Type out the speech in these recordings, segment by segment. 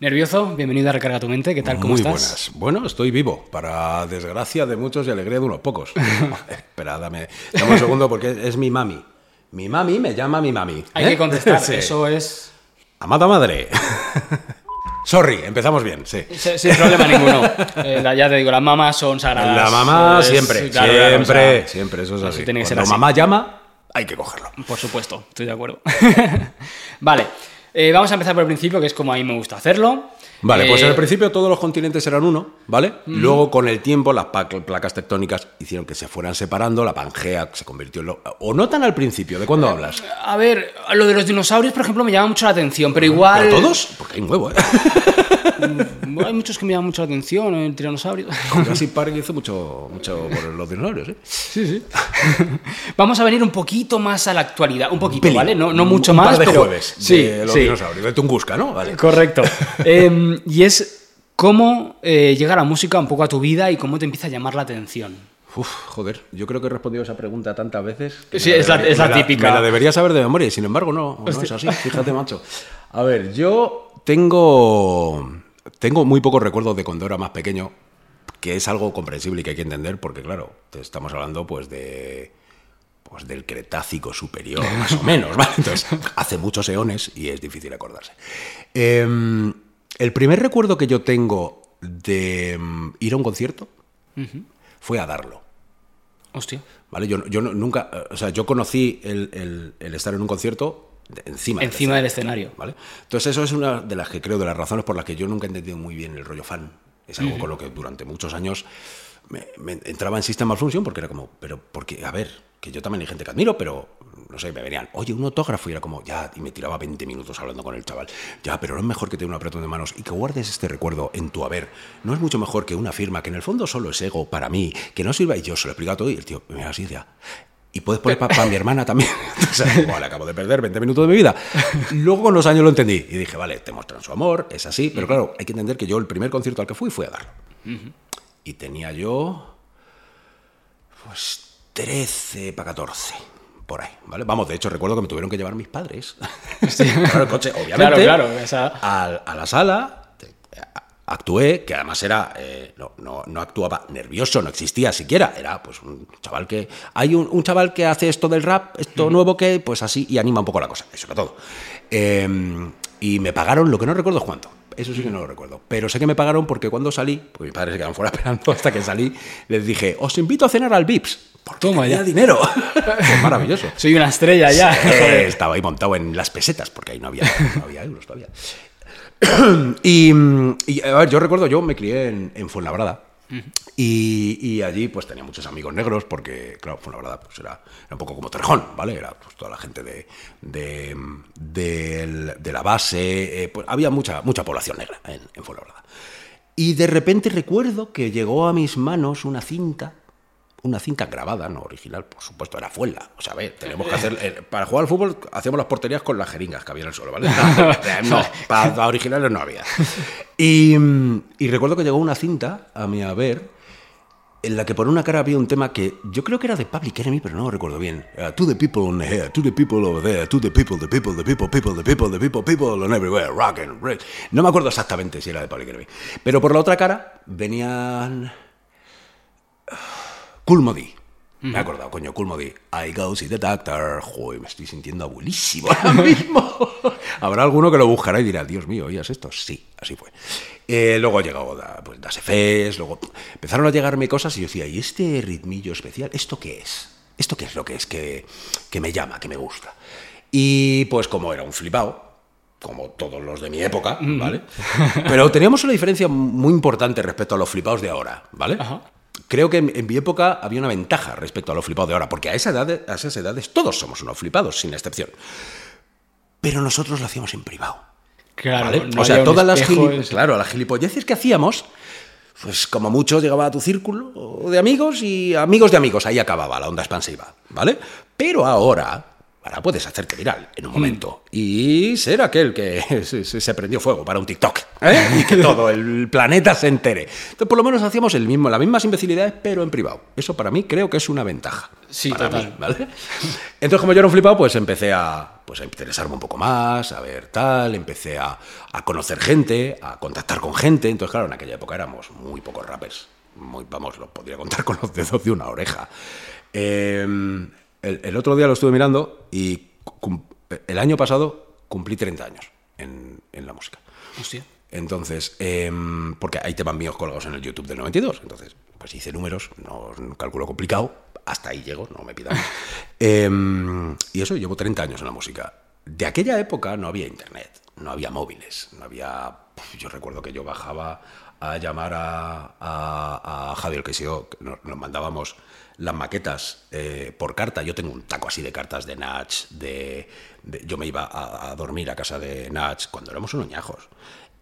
¿Nervioso? Bienvenido a Recarga tu Mente. ¿Qué tal? ¿Cómo Muy estás? buenas. Bueno, estoy vivo, para desgracia de muchos y alegría de unos pocos. Espera, dame, dame un segundo porque es mi mami. Mi mami me llama mi mami. Hay ¿eh? que contestar. Sí. Eso es. Amada madre. Sorry, empezamos bien, sí. Sin problema ninguno. Eh, la- ya te digo, las mamás son sagradas. La mamá Es- siempre, claro, siempre, siempre, eso es así así. tiene que ser Cuando así. mamá llama, hay que cogerlo. Por supuesto, estoy de acuerdo. vale. Eh, vamos a empezar por el principio, que es como a mí me gusta hacerlo. Vale, pues Eh, en el principio todos los continentes eran uno, ¿vale? Luego con el tiempo las placas tectónicas hicieron que se fueran separando, la Pangea se convirtió en lo... O no tan al principio, ¿de cuándo hablas? A ver, lo de los dinosaurios, por ejemplo, me llama mucho la atención, pero igual. ¿Pero todos? Porque hay un huevo, ¿eh? Hay muchos que me llaman mucho la atención, el tiranosaurio. Jurassic Park hizo mucho, mucho por los dinosaurios, ¿eh? Sí, sí. Vamos a venir un poquito más a la actualidad, un poquito, Peli. ¿vale? No, no mucho un más, par de pero jueves sí, de los sí. dinosaurios, de Tunguska, ¿no? Vale. Correcto. Y es cómo eh, llega la música un poco a tu vida y cómo te empieza a llamar la atención. Uf, joder, yo creo que he respondido esa pregunta tantas veces. que Sí, es la- debería- es la me típica. Me la debería saber de memoria y sin embargo no, no es así, fíjate, macho. A ver, yo tengo, tengo muy pocos recuerdos de cuando era más pequeño, que es algo comprensible y que hay que entender, porque claro, te estamos hablando pues de pues del Cretácico superior, más o menos, ¿vale? Entonces, hace muchos eones y es difícil acordarse. Em, el primer recuerdo que yo tengo de mm, ir a un concierto fue a darlo. Hostia. ¿Vale? Yo, yo nunca, eh, o sea, yo conocí el, el- el estar en un concierto de- encima, del Encima del escenario. ¿vale? Entonces eso es una de las que creo, de las razones por las que yo nunca he entendido muy bien el rollo fan. Es algo con lo que durante muchos años me, me entraba en System Malfunction porque era como, pero porque, a ver, que yo también hay gente que admiro, pero no sé, me venían, oye, un autógrafo y era como, ya, y me tiraba 20 minutos hablando con el chaval. Ya, pero no es mejor que te un apretón de manos y que guardes este recuerdo en tu haber. No es mucho mejor que una firma que en el fondo solo es ego para mí, que no sirva y yo se lo he explicado todo y el tío me mira así y decía, y puedes poner para mi hermana también. Entonces, bueno, le acabo de perder 20 minutos de mi vida. Luego con los años lo entendí y dije, vale, te muestran su amor, es así. Pero claro, hay que entender que yo el primer concierto al que fui fue a darlo. Y tenía yo, pues, 13 para 14. Por ahí, ¿vale? Vamos, de hecho, recuerdo que me tuvieron que llevar mis padres. Claro, el coche, obviamente. Claro, claro, esa- A, a la sala, actué, que además era, eh, no, no, no actuaba nervioso, no existía siquiera, era pues un chaval que, hay un, un chaval que hace esto del rap, esto nuevo que, pues así, y anima un poco la cosa, eso era todo. Eh, y me pagaron, lo que no recuerdo es cuánto, eso sí que no lo recuerdo, pero sé que me pagaron porque cuando salí, pues mis padres se quedaron fuera esperando hasta que salí, les dije, os invito a cenar al Vips, porque Toma tenía ya. dinero, Fue maravilloso. Soy una estrella ya. Estaba ahí montado en las pesetas, porque ahí no había, no había euros todavía. y, y, a ver, yo recuerdo, yo me crié en, en Fuenlabrada. Y, allí pues tenía muchos amigos negros porque, claro, Fuenlabrada pues, era, un poco como Torrejón, ¿vale? Era pues, toda la gente de, de la base, eh, pues, había mucha, mucha población negra en, en Fuenlabrada. Y de repente recuerdo que llegó a mis manos una cinta, una cinta grabada, no original, por supuesto, era Fuenla. O sea, a ver, tenemos que hacer. eh, para jugar al fútbol hacíamos las porterías con las jeringas que había en el suelo, ¿vale? No, para originales no había. Y, y recuerdo que llegó una cinta a mi haber en la que por una cara había un tema que yo creo que era de Public Enemy, pero no lo recuerdo bien. Era, to the people on the here, to the people over there, to the people, the people, the people, people, the people, the people, people on everywhere, rock and roll. No me acuerdo exactamente si era de Public Enemy. Pero por la otra cara venían... Cool Modi. Me he acordado, coño, Cool Modi. I go see the doctor. Joder, me estoy sintiendo abuelísimo ahora mismo. Habrá alguno que lo buscará y dirá, Dios mío, ¿oías esto? Sí, así fue. Eh, luego llegó da, pues, Das Efes, luego empezaron a llegarme cosas y yo decía, ¿y este ritmillo especial? ¿Esto qué es? ¿Esto qué es lo que es que, que me llama, que me gusta? Y pues como era un flipado, como todos los de mi época, ¿vale? Pero teníamos una diferencia muy importante respecto a los flipados de ahora, ¿vale? Ajá. Creo que en, en mi época había una ventaja respecto a los flipados de ahora, porque a, esa edad, a esas edades todos somos unos flipados, sin excepción. Pero nosotros lo hacíamos en privado. Claro, ¿vale? no o sea, todas las, claro, las gilipolleces que hacíamos, pues como mucho llegaba a tu círculo de amigos y amigos de amigos, ahí acababa la onda expansiva, ¿vale? Pero ahora, Ahora puedes hacerte viral en un momento y ser aquel que se, se- prendió fuego para un TikTok ¿eh? y que todo el planeta se entere. Entonces, por lo menos hacíamos el mismo, las mismas imbecilidades, pero en privado. Eso para mí creo que es una ventaja. Sí, para total. mí, ¿vale? Entonces, como yo era un flipado, pues empecé a, pues, a interesarme un poco más, a ver tal, empecé a, a conocer gente, a contactar con gente. Entonces, claro, en aquella época éramos muy pocos rappers. Muy, vamos, lo podría contar con los dedos de una oreja. Eh, el, el otro día lo estuve mirando y el año pasado cumplí 30 años en, en la música. Hostia. Entonces, em, porque hay temas míos colgados en el YouTube del 92. Entonces, pues hice números, no no cálculo complicado, hasta ahí llego, no me pidan. Em, y eso, llevo 30 años en la música. De aquella época no había internet, no había móviles, no había. Yo recuerdo que yo bajaba a llamar a, a, a Javier que nos, nos mandábamos las maquetas eh, por carta. Yo tengo un taco así de cartas de Natch, de, de- yo me iba a, a dormir a casa de Natch cuando éramos unos ñajos.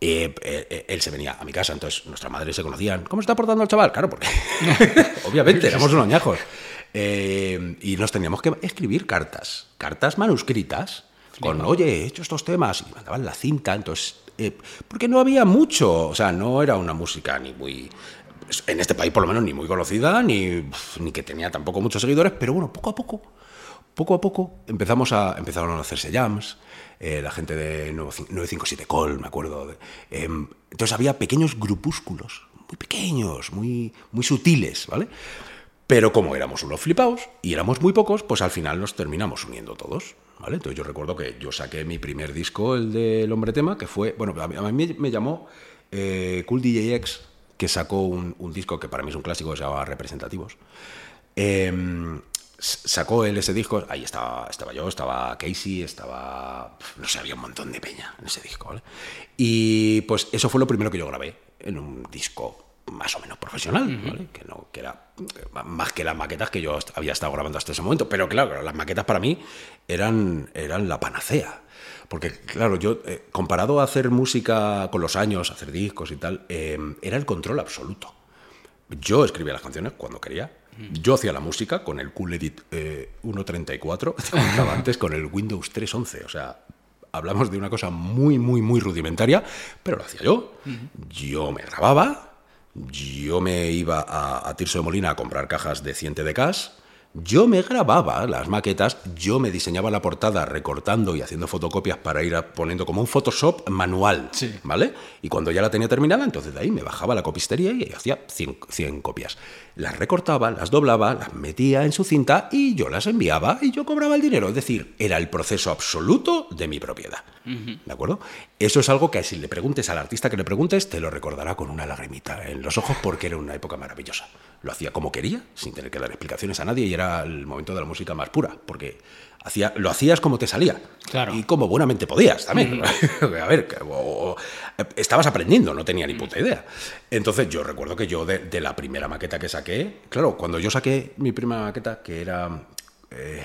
Eh, él se venía a mi casa, entonces nuestra madre se conocían. ¿Cómo está portando el chaval? Claro, porque obviamente éramos unos ñajos. Eh, y nos teníamos que escribir cartas, cartas manuscritas, con, oye, he hecho estos temas, y mandaban la cinta, entonces, eh, porque no había mucho, o sea, no era una música ni muy, en este país por lo menos, ni muy conocida, ni, ni que tenía tampoco muchos seguidores, pero bueno, poco a poco, poco a poco empezamos a, empezaron a hacerse jams, eh, la gente de 957 Call, me acuerdo. em, entonces había pequeños grupúsculos, muy pequeños, muy, muy sutiles, ¿vale? Pero como éramos unos flipados y éramos muy pocos, pues al final nos terminamos uniendo todos. Entonces yo recuerdo que yo saqué mi primer disco, el del Hombre Tema, que fue, bueno, a mí, me llamó eh, Cool DJ X, que sacó un, disco que para mí es un clásico se llama Representativos. S- sacó él ese disco, ahí estaba, estaba yo, estaba Casey, estaba, no sé, había un montón de peña en ese disco. Y pues eso fue lo primero que yo grabé en un disco más o menos profesional, ¿vale? Que no, que era más que las maquetas que yo había estado grabando hasta ese momento, pero claro, las maquetas para mí eran, eran la panacea. Porque, claro, yo, eh, comparado a hacer música con los años, hacer discos y tal, eh, era el control absoluto. Yo escribía las canciones cuando quería. Yo hacía la música con el Cool Edit eh, 1.34, te comentaba antes, con el Windows 3.11. O sea, hablamos de una cosa muy, muy, muy rudimentaria, pero lo hacía yo. Yo me grababa, yo me iba a, Tirso de Molina a comprar cajas de 100 de cas. Yo me grababa las maquetas, yo me diseñaba la portada recortando y haciendo fotocopias para ir poniendo como un Photoshop manual, Sí. ¿vale? Y cuando ya la tenía terminada, entonces de ahí me bajaba la copistería y hacía 100, 100 copias. Las recortaba, las doblaba, las metía en su cinta y yo las enviaba y yo cobraba el dinero. Es decir, era el proceso absoluto de mi propiedad. ¿De acuerdo? Eso es algo que si le preguntes al artista que le preguntes, te lo recordará con una lagrimita en los ojos porque era una época maravillosa. Lo hacía como quería, sin tener que dar explicaciones a nadie y era el momento de la música más pura, porque hacía, lo hacías como te salía. Claro. Y como buenamente podías también. a ver, que- o- o- estabas aprendiendo, no tenía ni puta idea. Entonces yo recuerdo que yo de, de la primera maqueta que saqué, claro, cuando yo saqué mi primera maqueta, que era... eh,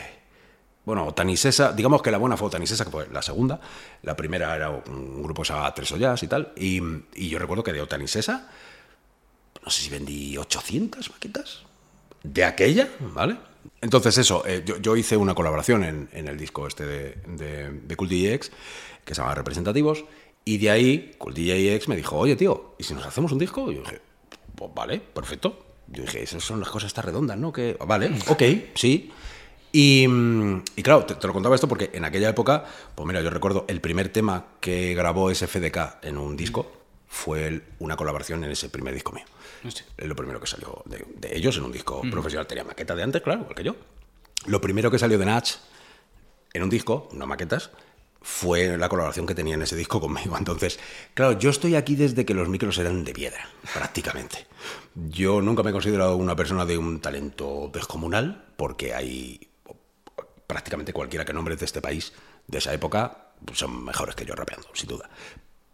bueno, Tanisesa, digamos que la buena fue Tanisesa, que fue la segunda. La primera era un grupo que se llamaba Tres Ollas y tal. Y, y yo recuerdo que de Otanisesa, no sé si vendí 800 maquetas de aquella, ¿vale? Entonces eso, eh, yo, yo hice una colaboración en, en el disco este de, de, de Cool DJ X, que se llama Representativos, y de ahí Cool DJ X me dijo, oye tío, ¿y si nos hacemos un disco? Y yo dije, pues vale, perfecto. Yo dije, esas son las cosas estas redondas, ¿no? Que, vale, ok, sí. Y, mm, y claro, te, te lo contaba esto porque en aquella época, pues mira, yo recuerdo el primer tema que grabó SFDK en un disco fue una colaboración en ese primer disco mío. Es lo primero que salió de, de ellos en un disco profesional. Tenía maqueta de antes, claro, igual que yo. Lo primero que salió de Natch en un disco, no maquetas, fue la colaboración que tenía en ese disco conmigo. Entonces, claro, yo estoy aquí desde que los micros eran de piedra, prácticamente. Yo nunca me he considerado una persona de un talento descomunal, porque hay prácticamente cualquiera que nombres de este país de esa época pues, son mejores que yo rapeando, sin duda.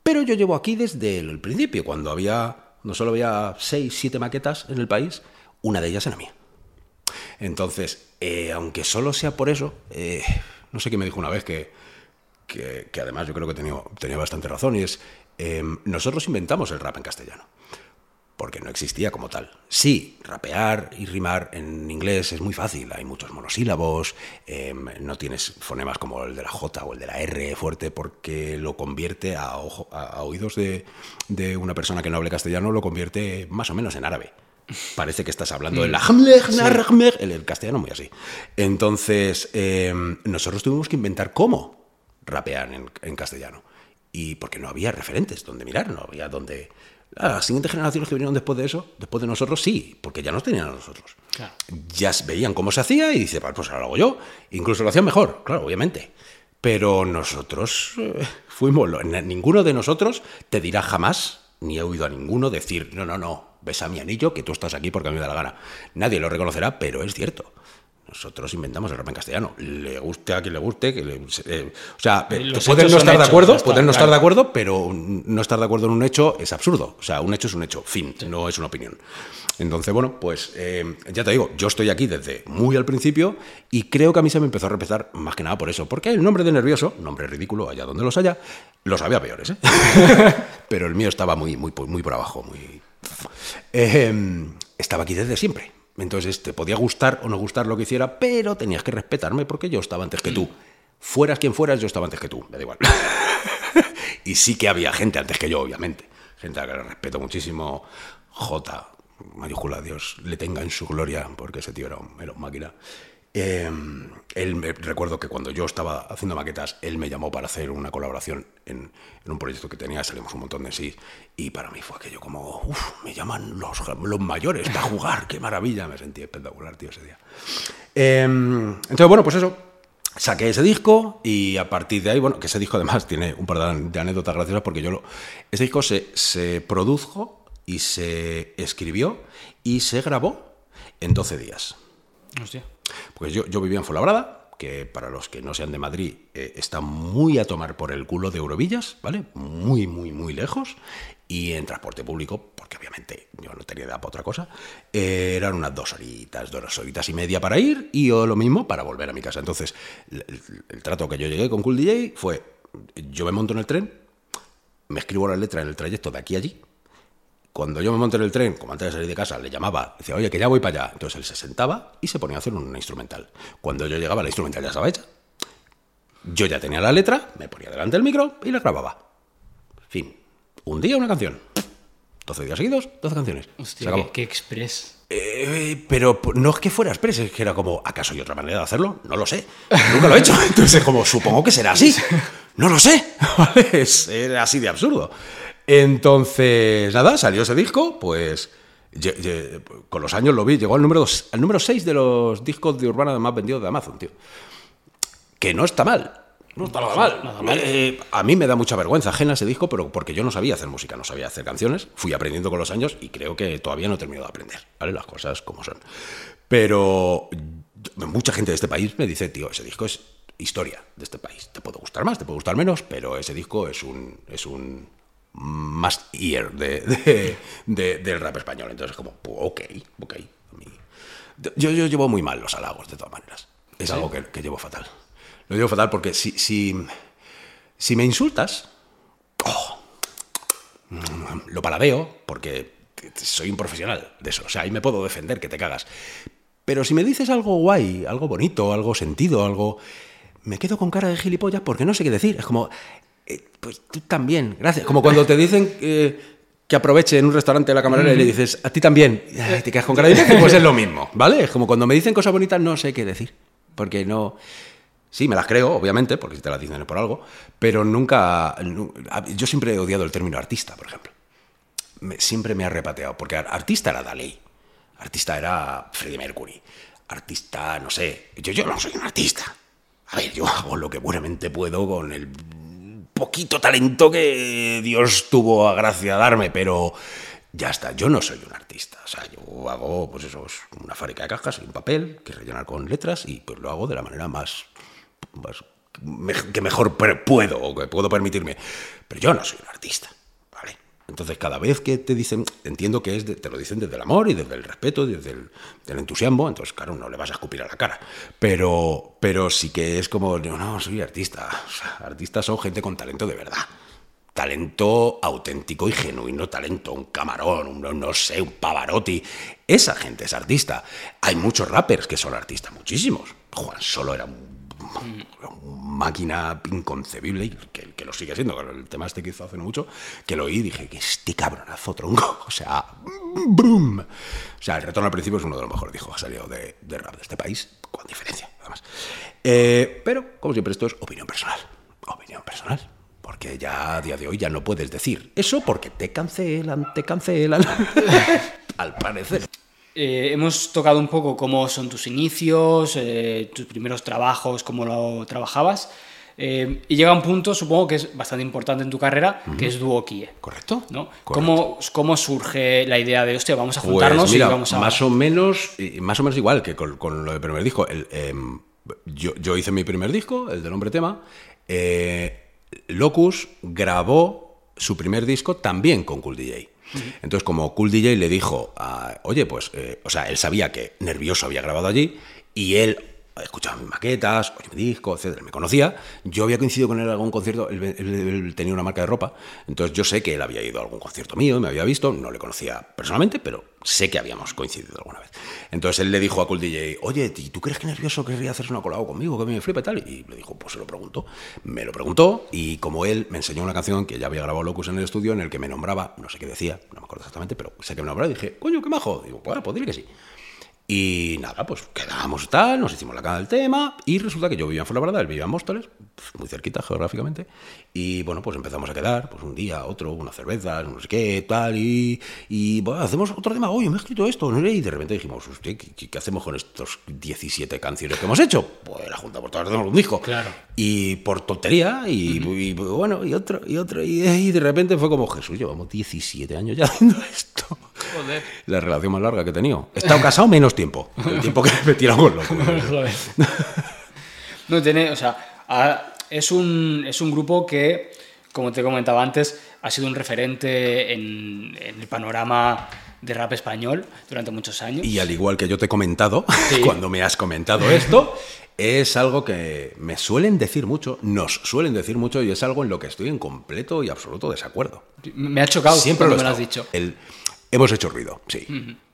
Pero yo llevo aquí desde el principio, cuando había, no solo había seis, siete maquetas en el país, una de ellas era mía. Entonces, eh, aunque solo sea por eso, eh, no sé quién me dijo una vez que, que, que además yo creo que tenía, tenía bastante razón, y es, eh, nosotros inventamos el rap en castellano. Porque no existía como tal. Sí, rapear y rimar en inglés es muy fácil, hay muchos monosílabos, em, no tienes fonemas como el de la J o el de la R fuerte porque lo convierte a, a oídos de, de, una persona que no hable castellano, lo convierte más o menos en árabe. Parece que estás hablando en la el, el castellano muy así. Entonces, em, nosotros tuvimos que inventar cómo rapear en, en castellano. Y porque no había referentes donde mirar, no había donde las siguientes generaciones que vinieron después de eso, después de nosotros, sí, porque ya nos tenían a nosotros. Ya veían cómo se hacía y dice, pues ahora lo hago yo. Incluso lo hacían mejor, claro, obviamente. Pero nosotros eh, fuimos, ninguno de nosotros te dirá jamás, ni he oído a ninguno decir, no, no, no, ves a mi anillo que tú estás aquí porque a mí me da la gana. Nadie lo reconocerá, pero es cierto. Nosotros inventamos el rap en castellano. Le guste a quien le guste. Que eh, o sea, pueden no estar de acuerdo, pueden no estar de acuerdo, pero no estar de acuerdo en un hecho es absurdo. O sea, un hecho es un hecho, fin, no es una opinión. Entonces, bueno, pues eh, ya te digo, yo estoy aquí desde muy al principio y creo que a mí se me empezó a respetar más que nada por eso. Porque el nombre de nervioso, nombre ridículo, allá donde los haya, los había peores, ¿eh? pero el mío estaba muy, muy, muy por abajo, muy. Eh, estaba aquí desde siempre. Entonces te podía gustar o no gustar lo que hiciera, pero tenías que respetarme porque yo estaba antes que tú. Fueras quien fueras, yo estaba antes que tú, me da igual. y sí que había gente antes que yo, obviamente. Gente a la que le respeto muchísimo. J, mayúscula, Dios le tenga en su gloria, porque ese tío era un, era un máquina. Em, él me, recuerdo que cuando yo estaba haciendo maquetas, él me llamó para hacer una colaboración en, un proyecto que tenía, salimos un montón de sí, y para mí fue aquello como, uff, me llaman los, los mayores para jugar, qué maravilla, me sentí espectacular, tío, ese día. Em, entonces, bueno, pues eso, saqué ese disco y a partir de ahí, bueno, que ese disco además tiene un par de anécdotas graciosas porque yo lo... Ese disco se, se produjo y se escribió y se grabó en 12 días. Hostia. Pues yo, yo vivía en Fuenlabrada, que para los que no sean de Madrid eh, está muy a tomar por el culo de Eurovillas, ¿vale? Muy, muy, muy lejos. Y en transporte público, porque obviamente yo no tenía edad para otra cosa, eh, eran unas dos horitas, dos horitas y media para ir y yo lo mismo para volver a mi casa. Entonces, el, trato que yo llegué con Cool DJ fue, yo me monto en el tren, me escribo la letra en el trayecto de aquí a allí, cuando yo me monté en el tren, como antes de salir de casa, le llamaba, decía, oye, que ya voy para allá. Entonces él se sentaba y se ponía a hacer una instrumental. Cuando yo llegaba, la instrumental ya estaba hecha. Yo ya tenía la letra, me ponía delante del micro y la grababa. Fin. Un día una canción. 12 días seguidos, 12 canciones. Hostia, qué, express. Eh, pero no es que fuera express, es que era como, ¿acaso hay otra manera de hacerlo? No lo sé. Nunca lo he hecho. Entonces, como, supongo que será así. No lo sé. Es así de absurdo. Entonces, nada, salió ese disco, pues con los años lo vi, llegó al número, al número 6 de los discos de Urbana más vendidos de Amazon, tío. Que no está mal. No está nada mal. Eh, a mí me da mucha vergüenza ajena ese disco, pero porque yo no sabía hacer música, no sabía hacer canciones. Fui aprendiendo con los años y creo que todavía no he terminado de aprender, ¿vale? Las cosas como son. Pero mucha gente de este país me dice, tío, ese disco es historia de este país. Te puede gustar más, te puede gustar menos, pero ese disco es un, es un más ear de, del rap español. Entonces, como, pues, ok, ok. Yo, yo, llevo muy mal los halagos, de todas maneras. Es algo que, llevo fatal. Lo llevo fatal porque si, si, si me insultas, oh, lo paladeo porque soy un profesional de eso. O sea, ahí me puedo defender que te cagas. Pero si me dices algo guay, algo bonito, algo sentido, algo... Me quedo con cara de gilipollas porque no sé qué decir. Es como, eh, pues tú también, gracias. Como cuando te dicen que aproveche en un restaurante la camarera y le dices, a ti también, te quedas con cara de pues es lo mismo, ¿vale? Es como cuando me dicen cosas bonitas no sé qué decir, porque no... Sí, me las creo, obviamente, porque si te las dicen es por algo, pero nunca... Yo siempre he odiado el término artista, por ejemplo. siempre me ha repateado, porque artista era Dalí, artista era Freddie Mercury, artista, no sé, yo, yo no soy un artista. A ver, yo hago lo que buenamente puedo con el poquito talento que Dios tuvo a gracia darme, pero ya está, yo no soy un artista. O sea, yo hago, pues eso, una fábrica de cajas y un papel que rellenar con letras y pues lo hago de la manera más, que mejor puedo o que puedo permitirme. Pero yo no soy un artista. Entonces, cada vez que te dicen, entiendo que es te lo dicen desde el amor y desde el respeto, desde el entusiasmo, entonces, claro, no le vas a escupir a la cara. Pero, pero sí que es como, no, soy artista. artistas son gente con talento de verdad. talento auténtico y genuino talento, un camarón, un, no sé, un Pavarotti. Esa gente es artista. Hay muchos rappers que son artistas, muchísimos. Juan Solo era un máquina inconcebible y que, lo sigue siendo. El tema este que hizo hace mucho, que lo oí y dije que este cabronazo tronco. O sea, ¡brum! O sea, el retorno al principio es uno de los mejores que ha salido de, rap de este país, con diferencia, además. Eh, pero, como siempre, esto es opinión personal. Opinión personal. Porque ya a día de hoy ya no puedes decir eso porque te cancelan, te cancelan. Al parecer. Eh, hemos tocado un poco cómo son tus inicios, eh, tus primeros trabajos, cómo lo trabajabas. Eh, y llega un punto, supongo que es bastante importante en tu carrera, que es Duokie. ¿Correcto? ¿no? ¿Cómo, ¿Cómo, surge la idea de, hostia, vamos a pues juntarnos y vamos a...? Más o menos, más o menos igual que con, lo del primer disco. Em, yo, yo, hice mi primer disco, el del Hombre Tema. Locus grabó su primer disco también con Cool DJ. Entonces, como Cool DJ le dijo, oye, pues, eh, o sea, él sabía que Nervioso había grabado allí y él escuchaba mis maquetas, oye mi disco, etcétera, me conocía. Yo había coincidido con él en algún concierto, él, tenía una marca de ropa, entonces yo sé que él había ido a algún concierto mío, me había visto, no le conocía personalmente, pero sé que habíamos coincidido alguna vez. Entonces él le dijo a Cool DJ, oye, ¿tú crees que nervioso querría hacerse una colabo conmigo, que me flipa y tal? Y le dijo, pues se lo preguntó. Me lo preguntó y como él me enseñó una canción que ya había grabado Locus en el estudio en el que me nombraba, no sé qué decía, no me acuerdo exactamente, pero sé que me nombraba y dije, coño, qué majo. Digo, pues dile que sí. Y nada, pues quedamos tal, nos hicimos la cara del tema y resulta que yo vivía en Fuenlabrada, él vivía en Móstoles, pues, muy cerquita geográficamente, y bueno, pues empezamos a quedar, pues un día, otro, una cerveza, no sé qué, tal, y, y bueno, hacemos otro tema, oye, me he escrito esto, ¿no? y de repente dijimos, ¿usted qué, hacemos con estos 17 canciones que hemos hecho? Pues la Junta por todas hacemos un disco. Claro. Y por tontería, y, bueno, y otro, y otro, y, y de repente fue como, Jesús, llevamos 17 años ya haciendo esto. Joder. La relación más larga que he tenido. He estado casado menos tiempo. El tiempo que me con loco. no tiene, o sea, es un, es un grupo que, como te comentaba antes, ha sido un referente en, el panorama de rap español durante muchos años. Y al igual que yo te he comentado, cuando me has comentado esto, es algo que me suelen decir mucho, nos suelen decir mucho y es algo en lo que estoy en completo y absoluto desacuerdo. Me ha chocado siempre lo me lo has dicho. El, hemos hecho ruido, sí.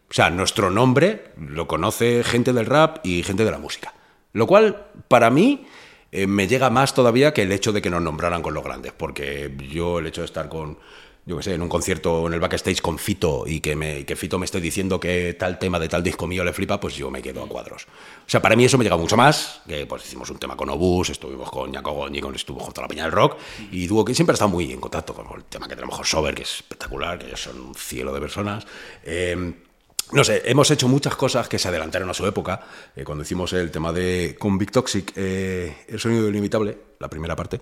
O sea, nuestro nombre lo conoce gente del rap y gente de la música. Lo cual, para mí, eh, me llega más todavía que el hecho de que nos nombraran con los grandes. Porque yo, el hecho de estar con, yo qué sé, en un concierto en el backstage con Fito y que, Fito me esté diciendo que tal tema de tal disco mío le flipa, pues yo me quedo a cuadros. O sea, para mí eso me llega mucho más, que pues hicimos un tema con Obus, estuvimos con Jaco Goñi, con, estuvo junto a la Peña del Rock, y Duo que siempre estado muy en contacto con el tema que tenemos con Sober, que es espectacular, que son un cielo de personas. Eh, no sé, hemos hecho muchas cosas que se adelantaron a su época. Eh, cuando hicimos el tema de con Big Toxic, eh, El sonido ilimitable, la primera parte,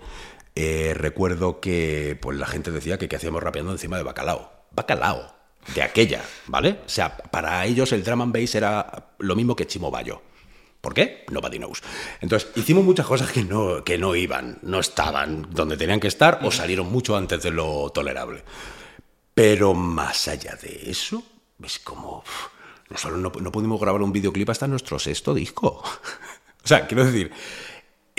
eh, recuerdo que pues, la gente decía que, que hacíamos rapeando encima de bacalao. Bacalao, de aquella, ¿vale? O sea, para ellos el drum and bass era lo mismo que Chimo Bayo. ¿Por qué? Nobody knows. Entonces, hicimos muchas cosas que no, que no iban, no estaban donde tenían que estar o salieron mucho antes de lo tolerable. Pero más allá de eso, es como... no, no pudimos grabar un videoclip hasta nuestro sexto disco. o sea, quiero decir...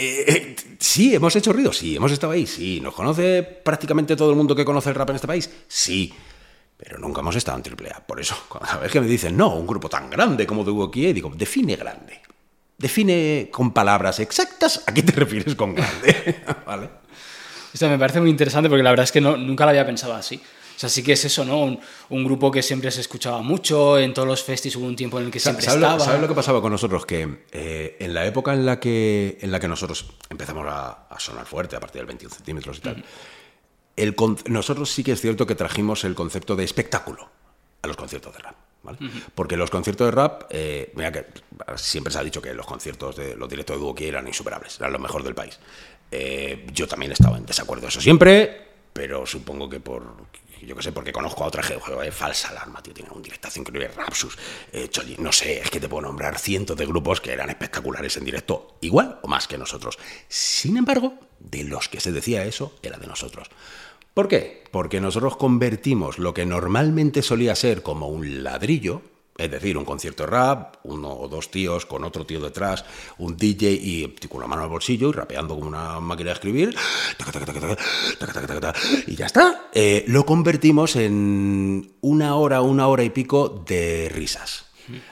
Eh, eh, sí, hemos hecho ruido, sí, hemos estado ahí, sí. ¿Nos conoce prácticamente todo el mundo que conoce el rap en este país? Sí. Pero nunca hemos estado en AAA. Por eso, cada vez que me dicen, no, un grupo tan grande como tuvo aquí, digo, define grande. Define con palabras exactas a qué te refieres con grande. ¿Vale? Esto me parece muy interesante porque la verdad es que no, nunca lo había pensado así. O sea, sí que es eso, ¿no? Un, grupo que siempre se escuchaba mucho, en todos los festis hubo un tiempo en el que siempre estaba. ¿Sabes lo que pasaba con nosotros? Que eh, en la época en la que, en la que nosotros empezamos a, sonar fuerte, a partir del 21 centímetros y tal, el, nosotros sí que es cierto que trajimos el concepto de espectáculo a los conciertos de rap. ¿Vale? Porque los conciertos de rap, eh, mira que siempre se ha dicho que los conciertos de los directos de Duoki eran insuperables, eran lo mejor del país. Eh, yo también estaba en desacuerdo eso siempre, pero supongo que por yo qué sé, porque conozco a otra eh, falsa alarma, tío, tienen un directazo increíble, Rapsus, eh, no sé, es que te puedo nombrar cientos de grupos que eran espectaculares en directo, igual o más que nosotros. Sin embargo, de los que se decía eso, era de nosotros. ¿Por qué? Porque nosotros convertimos lo que normalmente solía ser como un ladrillo Es decir, un concierto de rap, uno o dos tíos con otro tío detrás, un DJ y con la mano al bolsillo y rapeando como una máquina de escribir. Y ya está. Eh, lo convertimos en una hora, una hora y pico de risas.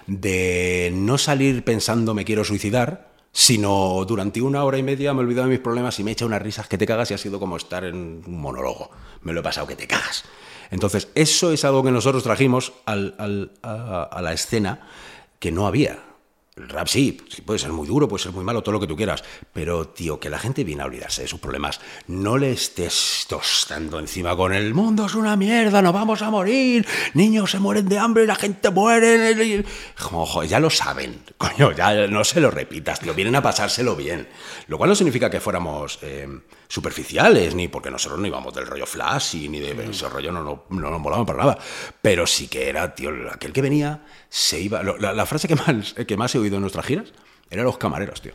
De no salir pensando me quiero suicidar, sino durante una hora y media me he olvidado de mis problemas y me he echado unas risas que te cagas y ha sido como estar en un monólogo. Me lo he pasado que te cagas. Entonces, eso es algo que nosotros trajimos a, la escena que no había. El rap sí, sí, puede ser muy duro, puede ser muy malo, todo lo que tú quieras, pero tío, que la gente viene a olvidarse de sus problemas. No le estés tostando encima con el mundo es una mierda, nos vamos a morir, niños se mueren de hambre, la gente muere. Ojo, ya lo saben, coño, ya no se lo repitas, tío, vienen a pasárselo bien. Lo cual no significa que fuéramos eh, superficiales, ni porque nosotros no íbamos del rollo flash y ni de ese rollo no, no, no nos molaba para nada, pero sí que era, tío, aquel que venía se iba. La, la frase que más, que más he oído en nuestras giras eran los camareros, tío.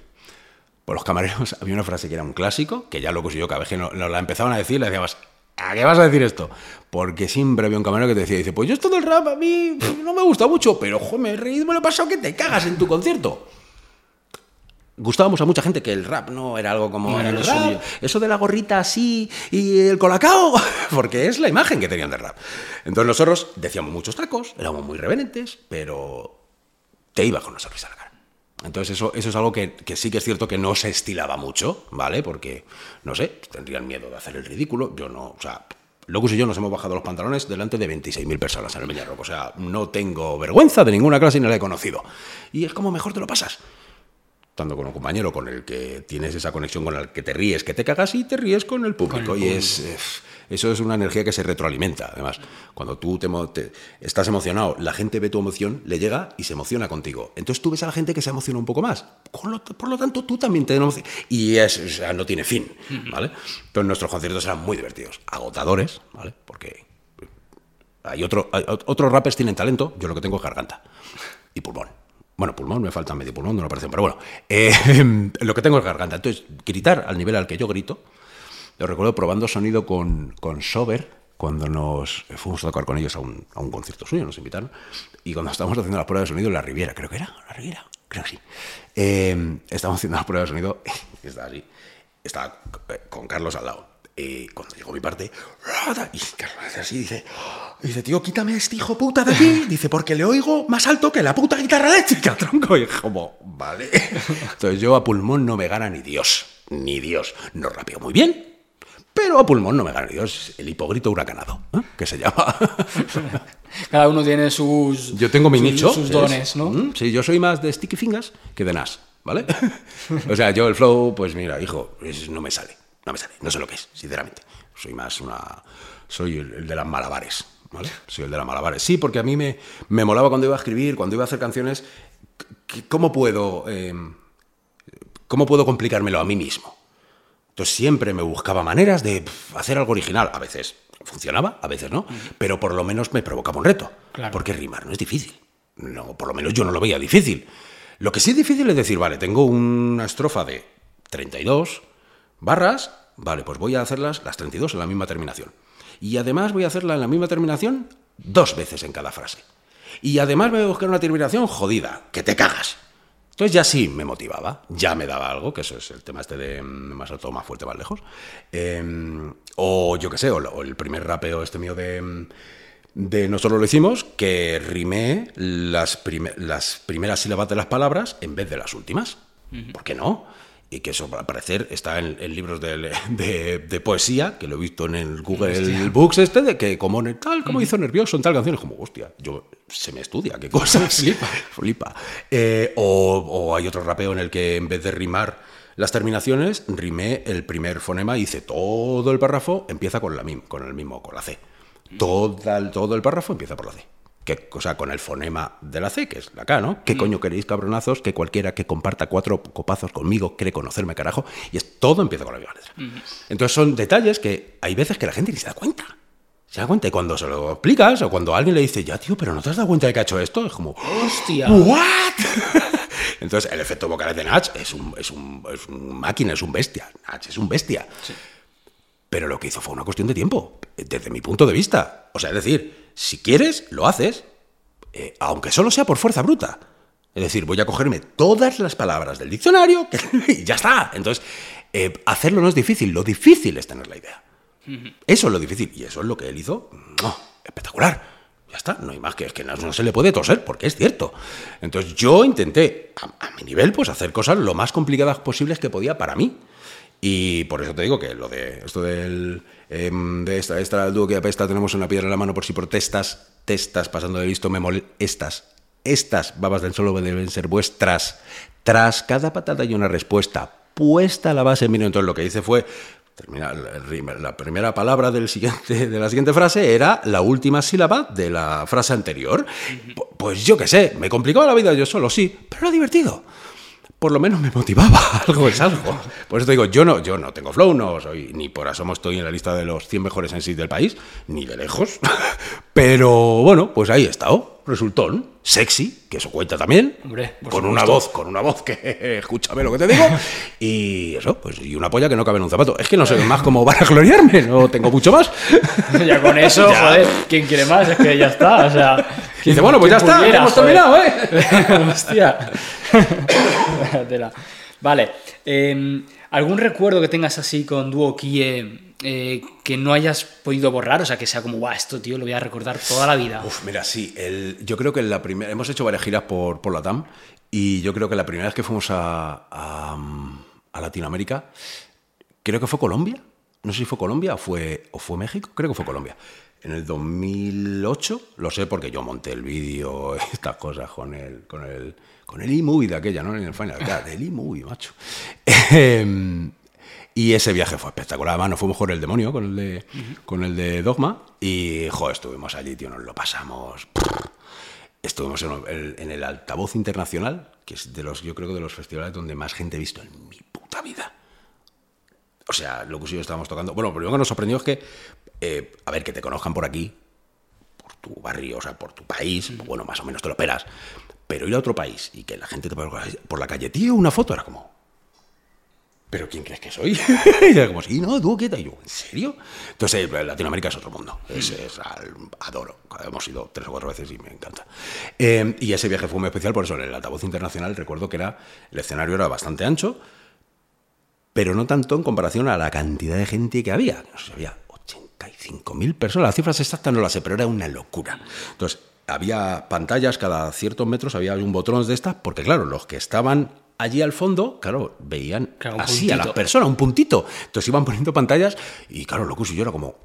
Por los camareros había una frase que era un clásico, que ya lo yo cada vez que nos, la empezaban a decir, le decíamos, ¿a qué vas a decir esto? Porque siempre había un camarero que te decía, dice, pues yo esto del rap a mí no me gusta mucho, pero joder, me he reído, me lo he pasado que te cagas en tu concierto gustábamos a mucha gente que el rap no era algo como No era lo rap, suyo. eso de la gorrita así y el colacao, porque es la imagen que tenían del rap. Entonces nosotros decíamos muchos tacos, éramos muy reverentes, pero te iba con una sonrisa a la cara. Entonces eso, eso es algo que, que sí que es cierto que no se estilaba mucho, ¿vale? Porque, no sé, tendrían miedo de hacer el ridículo. Yo no, o sea, Locus y yo nos hemos bajado los pantalones delante de 26.000 personas en el Peñarrock. O sea, no tengo vergüenza de ninguna clase ni la he conocido. Y es como mejor te lo pasas tanto con un compañero con el que tienes esa conexión con el que te ríes, que te cagas y te ríes con el público. Con el y es, eh, eso es una energía que se retroalimenta. Además, cuando tú te, te- estás emocionado, la gente ve tu emoción, le llega y se emociona contigo. Entonces tú ves a la gente que se emociona un poco más. Lo- por lo tanto, tú también te emocionas. Y es, o sea, no tiene fin. ¿vale? Entonces nuestros conciertos eran muy divertidos, agotadores, ¿vale? porque hay, otro, hay ot- otros rappers tienen talento, yo lo que tengo es garganta y pulmón. Bueno, pulmón, me falta medio pulmón, no lo parece, pero bueno, eh, lo que tengo es garganta. Entonces, gritar al nivel al que yo grito, lo recuerdo probando sonido con, con Sober, cuando nos fuimos a tocar con ellos a un, a un concierto suyo, nos invitaron, y cuando estábamos haciendo las pruebas de sonido en la Riviera, creo que era, la Riviera, creo que sí. Eh, estábamos haciendo las pruebas de sonido, y estaba así, estaba eh, con Carlos al lado. Y cuando llegó mi parte, y Carlos así, dice, dice, tío, quítame a este hijo puta de aquí. Dice, porque le oigo más alto que la puta guitarra eléctrica, tronco. Y como, vale. Entonces yo a pulmón no me gana ni Dios, ni Dios. No rapeo muy bien, pero a pulmón no me gana ni Dios. El hipogrito huracanado, ¿eh? que se llama. Cada uno tiene sus, Yo tengo mi sus- nicho. sus es- dones, ¿no? Mm, Sí, yo soy más de Sticky Fingers que de Nas, ¿vale? o sea, yo el flow, pues mira, hijo, no me sale. No me sale. No sé lo que es, sinceramente. Soy más una. Soy el, de las malabares, ¿vale? Soy el de las malabares. Sí, porque a mí me, me molaba cuando iba a escribir, cuando iba a hacer canciones. ¿Cómo puedo. eh, ¿Cómo puedo complicármelo a mí mismo? Entonces siempre me buscaba maneras de hacer algo original. A veces funcionaba, a veces no, pero por lo menos me provocaba un reto. Claro. Porque rimar no es difícil. No, por lo menos yo no lo veía difícil. Lo que sí es difícil es decir, vale, tengo una estrofa de 32 barras, vale, pues voy a hacerlas las 32 en la misma terminación. Y además voy a hacerla en la misma terminación dos veces en cada frase. Y además me voy a buscar una terminación jodida, que te cagas. Entonces ya sí me motivaba, ya me daba algo, que eso es el tema este de mm, más alto, más fuerte, más lejos. Eh, o yo qué sé, o, el primer rapeo este mío de, mm, de Nosotros lo hicimos, que rimé las, las primeras sílabas de las palabras en vez de las últimas. ¿Por qué no? Y que eso, al parecer, está en, en libros de, de- de poesía, que lo he visto en el Google Books este, de que como en tal, como hizo nervioso en tal canción, es como, hostia, yo, se me estudia, qué cosas. Flipa. Flipa. Eh, o, o hay otro rapeo en el que en vez de rimar las terminaciones, rimé el primer fonema y hice todo el párrafo, empieza con, la, mim- con el mismo, con la C. Toda el- todo el párrafo empieza por la C. Que, o sea, con el fonema de la C, que es la K, ¿no? ¿Qué coño queréis, cabronazos? Que cualquiera que comparta cuatro copazos conmigo cree conocerme, carajo. Y es todo empieza con la misma letra. Entonces son detalles que hay veces que la gente ni se da cuenta. Se da cuenta y cuando se lo explicas o cuando alguien le dice, ya tío, pero no te has dado cuenta de que ha hecho esto, es como, Hostia. ¿what? Entonces el efecto vocal de Nach es un, es, un, es un máquina, es un bestia. Nach es un bestia. Pero lo que hizo fue una cuestión de tiempo, desde mi punto de vista. O sea, es decir, si quieres, lo haces. eh, aunque solo sea por fuerza bruta. Es decir, voy a cogerme todas las palabras del diccionario y ya está. Entonces, eh, hacerlo no es difícil, lo difícil es tener la idea. Eso es lo difícil. Y eso es lo que él hizo. espectacular. Ya está, no hay más que es que no, se le puede toser, porque es cierto. Entonces yo intenté, a, mi nivel, pues hacer cosas lo más complicadas posibles que podía para mí. Y por eso te digo que lo de esto del em, de esta, esta dúo que apesta tenemos una piedra en la mano por si protestas, testas, pasando de visto, me estas, estas babas del solo deben ser vuestras. Tras cada patada hay una respuesta puesta a la base. Miren, entonces lo que hice fue la primera palabra del siguiente, de la siguiente frase era la última sílaba de la frase anterior. Pues yo qué sé, me complicaba la vida yo solo, sí, pero era divertido. Por lo menos me motivaba, algo es algo. Por eso te digo, yo no, yo no tengo flow, no soy, ni por asomo estoy en la lista de los 100 mejores en sí del país, ni de lejos. Pero bueno, pues ahí he estado resultón, sexy, que eso cuenta también, con una voz, con una voz que escúchame lo que te digo, y eso, pues y una polla que no cabe en un zapato. Es que no sé más cómo van a gloriarme, no tengo mucho más. ya con eso, joder, ¿quién quiere más? Es que ya está, o sea... Dice, bueno, pues ya está, hemos terminado, ¿eh? Hostia. vale, em, ¿algún recuerdo que tengas así con Duo Kie eh, que no hayas podido borrar? O sea, que sea como, guau, esto, tío, lo voy a recordar toda la vida. Uf, mira, sí. yo creo que la primera. Hemos hecho varias giras por, por la TAM y yo creo que la primera vez que fuimos a, a, Latinoamérica, creo que fue Colombia. No sé si fue Colombia o fue, o fue México. Creo que fue Colombia. En el 2008, lo sé porque yo monté el vídeo, estas cosas con el, con el, con el e-movie de aquella, ¿no? En el final, del e-movie, macho. Em, y ese viaje fue espectacular. Además, nos fuimos con el demonio, con el de, con el de Dogma. Y, joder, estuvimos allí, tío, nos lo pasamos. Estuvimos en el, altavoz internacional, que es de los, yo creo que de los festivales donde más gente he visto en mi puta vida. O sea, lo que sí estábamos tocando. Bueno, lo primero que nos sorprendió es que, eh, a ver, que te conozcan por aquí, por tu barrio, o sea, por tu país, bueno, más o menos te lo esperas. Pero ir a otro país y que la gente te por la calle, tío, una foto, era como, ¿pero quién crees que soy? y era como, sí, no, tú quieta. Y yo, ¿en serio? Entonces, eh, Latinoamérica es otro mundo. Es, adoro. Hemos ido tres o cuatro veces y me encanta. Eh, y ese viaje fue muy especial, por eso en el altavoz internacional recuerdo que era, el escenario era bastante ancho, pero no tanto en comparación a la cantidad de gente que había. No sé, había 85.000 personas. Las cifras exactas no las sé, pero era una locura. Entonces, había pantallas cada ciertos metros, había un botón de estas, porque claro, los que estaban allí al fondo, claro, veían así a las personas, un puntito. Entonces iban poniendo pantallas y, claro, Locus y yo era como,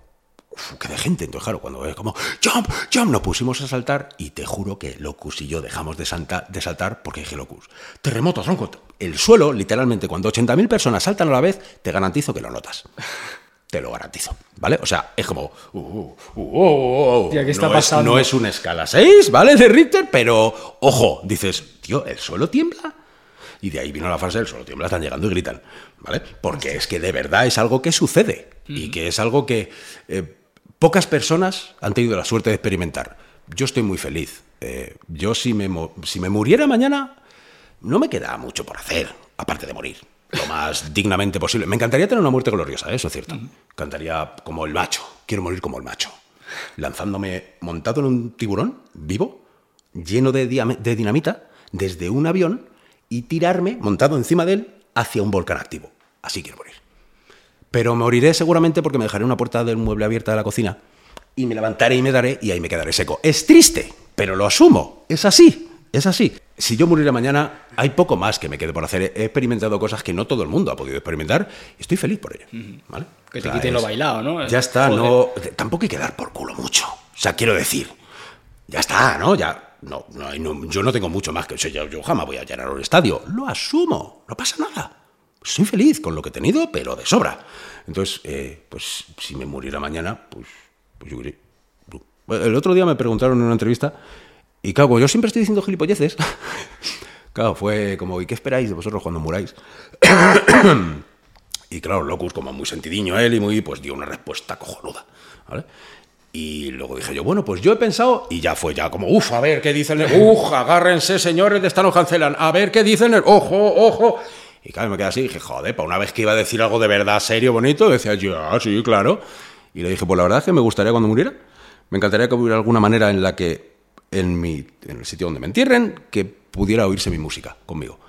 uf, qué de gente. Entonces, claro, cuando es como, jump, jump, nos pusimos a saltar y te juro que Locus y yo dejamos de, de saltar porque dije, Locus, terremoto, tronco. El suelo, literalmente, cuando 80.000 personas saltan a la vez, te garantizo que lo notas. Te lo garantizo, ¿vale? O sea, es como. Uh, uh, uh, ¿qué está no, pasando? Es, no es una escala 6, ¿vale? De Richter, pero ojo, dices, tío, ¿el suelo tiembla? Y de ahí vino la frase del solo tiembla, están llegando y gritan, ¿vale? Porque es que de verdad es algo que sucede y que es algo que eh, pocas personas han tenido la suerte de experimentar. Yo estoy muy feliz. Eh, yo si me, si me muriera mañana, no me queda mucho por hacer, aparte de morir lo más dignamente posible. Me encantaría tener una muerte gloriosa, ¿eh? eso es cierto. Me encantaría como el macho. Quiero morir como el macho. Lanzándome montado en un tiburón vivo, lleno de, de dinamita, desde un avión y tirarme, montado encima de él, hacia un volcán activo. Así quiero morir. Pero moriré seguramente porque me dejaré una puerta del mueble abierta de la cocina y me levantaré y me daré y ahí me quedaré seco. Es triste, pero lo asumo. Es así, es así. Si yo muriera mañana, hay poco más que me quede por hacer. He experimentado cosas que no todo el mundo ha podido experimentar y estoy feliz por ello. ¿vale? Que te quiten lo bailado, ¿no? Ya está, no, tampoco hay que dar por culo mucho. O sea, quiero decir, ya está, ¿no? Ya no, no, yo no tengo mucho más que. O yo, jamás voy a llenar un estadio. Lo asumo, no pasa nada. Soy feliz con lo que he tenido, pero de sobra. Entonces, eh, pues si me muriera mañana, pues, pues yo iré. El otro día me preguntaron en una entrevista, y claro, yo siempre estoy diciendo gilipolleces. claro, fue como, ¿y qué esperáis de vosotros cuando muráis? y claro, Locus, como muy sentidiño él y muy, pues dio una respuesta cojonuda. ¿vale? Y luego dije yo, bueno, pues yo he pensado, y ya fue ya como, uff, a ver qué dicen, uff, agárrense señores, de esta no cancelan, a ver qué dicen, ojo, ojo. Y claro, me quedé así y dije, joder, para una vez que iba a decir algo de verdad serio, bonito, decía yo, ah, sí, claro. Y le dije, pues la verdad es que me gustaría cuando muriera, me encantaría que hubiera alguna manera en la que en, mi, en el sitio donde me entierren que pudiera oírse mi música conmigo.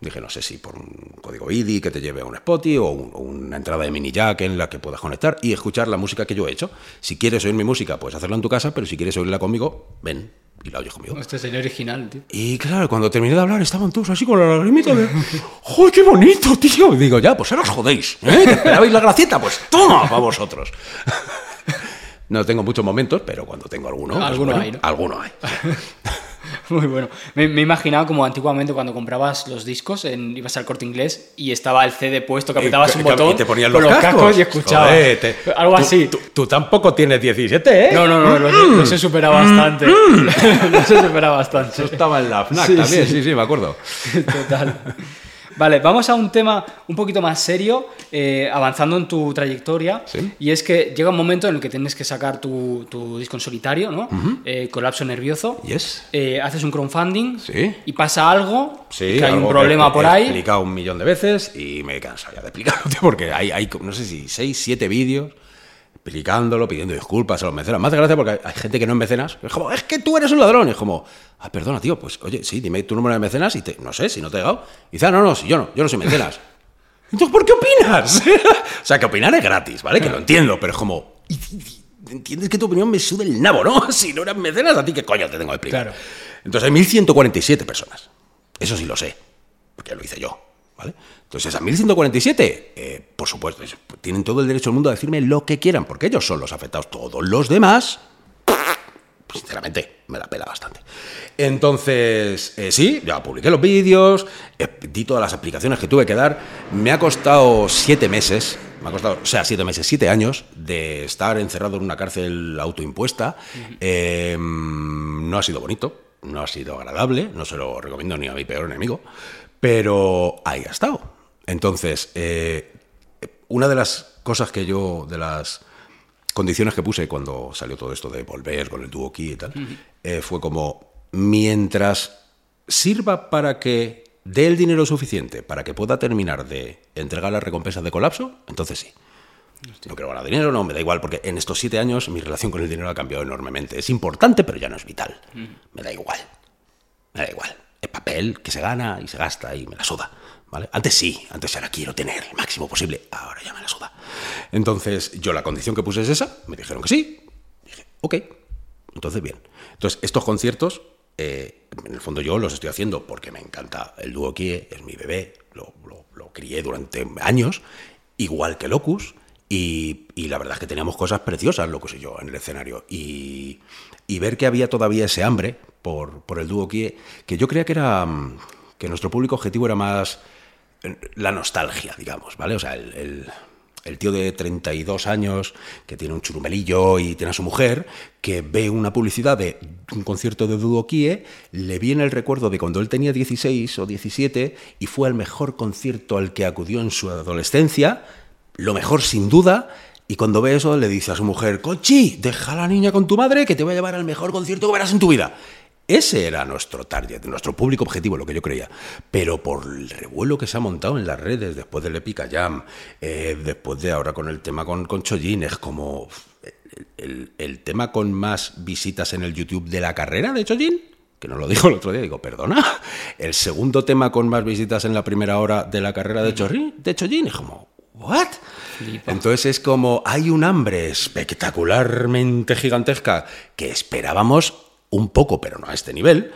Dije, no sé si por un código IDI que te lleve a un Spotify o, un- una entrada de mini jack en la que puedas conectar y escuchar la música que yo he hecho. Si quieres oír mi música, puedes hacerlo en tu casa, pero si quieres oírla conmigo, ven y la oyes conmigo. Este sería original, tío. Y claro, cuando terminé de hablar estaban todos así con la lagrimita de ¡Joder, qué bonito, tío! Y digo, ya, pues ahora os jodéis, ¿eh? ¿Que esperabais la gracieta? Pues toma para vosotros. No tengo muchos momentos, pero cuando tengo alguno... pues Alguno bueno, hay, ¿no? Alguno hay. Muy bueno. Me, me he imaginado como antiguamente cuando comprabas los discos, en, ibas al corte inglés y estaba el CD puesto, que apretabas un botón y te ponían con los, cascos. y escuchabas. Joder, te- Algo tú- así. Tú, tú tampoco tienes 17, ¿eh? No, no, no, los, los he superado bastante. los he superado bastante. Eso estaba en la FNAC Sí, también, sí. sí, sí, me acuerdo. Total. Vale, vamos a un tema un poquito más serio, eh, avanzando en tu trayectoria. Sí. Y es que llega un momento en el que tienes que sacar tu, tu disco en solitario, ¿no? Eh, colapso nervioso. Yes. Eh, haces un crowdfunding Sí. y pasa algo, Sí, que hay un problema que por he ahí. explicado un millón de veces y me he cansado ya de explicarlo, porque hay, hay no sé si seis, siete vídeos explicándolo, pidiendo disculpas a los mecenas. Me hace gracia porque hay, gente que no es mecenas. Es como, es que tú eres un ladrón. Y es como, ah, perdona, tío, pues oye, sí, dime tu número de mecenas y te, no sé, si no te he llegado. Y dice, ah, no, no, si yo no, yo no soy mecenas. Entonces, ¿por qué opinas? o sea, que opinar es gratis, ¿vale? Que lo entiendo, pero es como, ¿entiendes que tu opinión me sube el nabo, no? Si no eras mecenas, a ti qué coño te tengo que explicar. Claro. Entonces hay 1147 personas. Eso sí lo sé, porque lo hice yo, ¿vale? Entonces esas 1147, eh, por supuesto, es- tienen todo el derecho del mundo a decirme lo que quieran, porque ellos son los afectados. Todos los demás, sinceramente, me la pela bastante. Entonces, eh, sí, ya publiqué los vídeos, eh, di todas las explicaciones que tuve que dar. Me ha costado siete meses, me ha costado, o sea, siete meses, siete años de estar encerrado en una cárcel autoimpuesta. Eh, no ha sido bonito, no ha sido agradable, no se lo recomiendo ni a mi peor enemigo, pero ahí ha estado. Entonces, eh, una de las cosas que yo, de las condiciones que puse cuando salió todo esto de volver con el dúo key y tal, eh, fue como, mientras sirva para que dé el dinero suficiente para que pueda terminar de entregar las recompensas de colapso, entonces sí. No quiero ganar dinero, no, me da igual, porque en estos siete años mi relación con el dinero ha cambiado enormemente. Es importante, pero ya no es vital. Me da igual. Me da igual. Es papel que se gana y se gasta y me la suda. ¿Vale? Antes sí, antes era quiero tener el máximo posible, ahora ya me la suda. Entonces, yo la condición que puse es esa, me dijeron que sí. Dije, ok, entonces bien. Entonces, estos conciertos, eh, en el fondo yo los estoy haciendo porque me encanta el dúo Kie, es mi bebé, lo, lo- lo crié durante años, igual que Locus, y, y la verdad es que teníamos cosas preciosas, Locus y yo, en el escenario. Y, y ver que había todavía ese hambre por, por el dúo Kie, que yo creía que era mm, que nuestro público objetivo era más eh, la nostalgia, digamos, ¿vale? O sea, el, el- el tío de 32 años que tiene un churumelillo y tiene a su mujer, que ve una publicidad de un concierto de Dudo Kie, le viene el recuerdo de cuando él tenía 16 o 17 y fue al mejor concierto al que acudió en su adolescencia, lo mejor sin duda, y cuando ve eso le dice a su mujer, Conchi, deja a la niña con tu madre que te voy a llevar al mejor concierto que verás en tu vida. Ese era nuestro target, nuestro público objetivo, lo que yo creía. Pero por el revuelo que se ha montado en las redes después del Epica Jam, eh, después de ahora con el tema con, con Chojin, es como el, el- el tema con más visitas en el YouTube de la carrera de Chojin, que nos lo dijo el otro día, digo, perdona, el segundo tema con más visitas en la primera hora de la carrera de Chojin, de Chojin, es como, ¿what? Entonces es como hay un hambre espectacularmente gigantesca que esperábamos un poco, pero no a este nivel.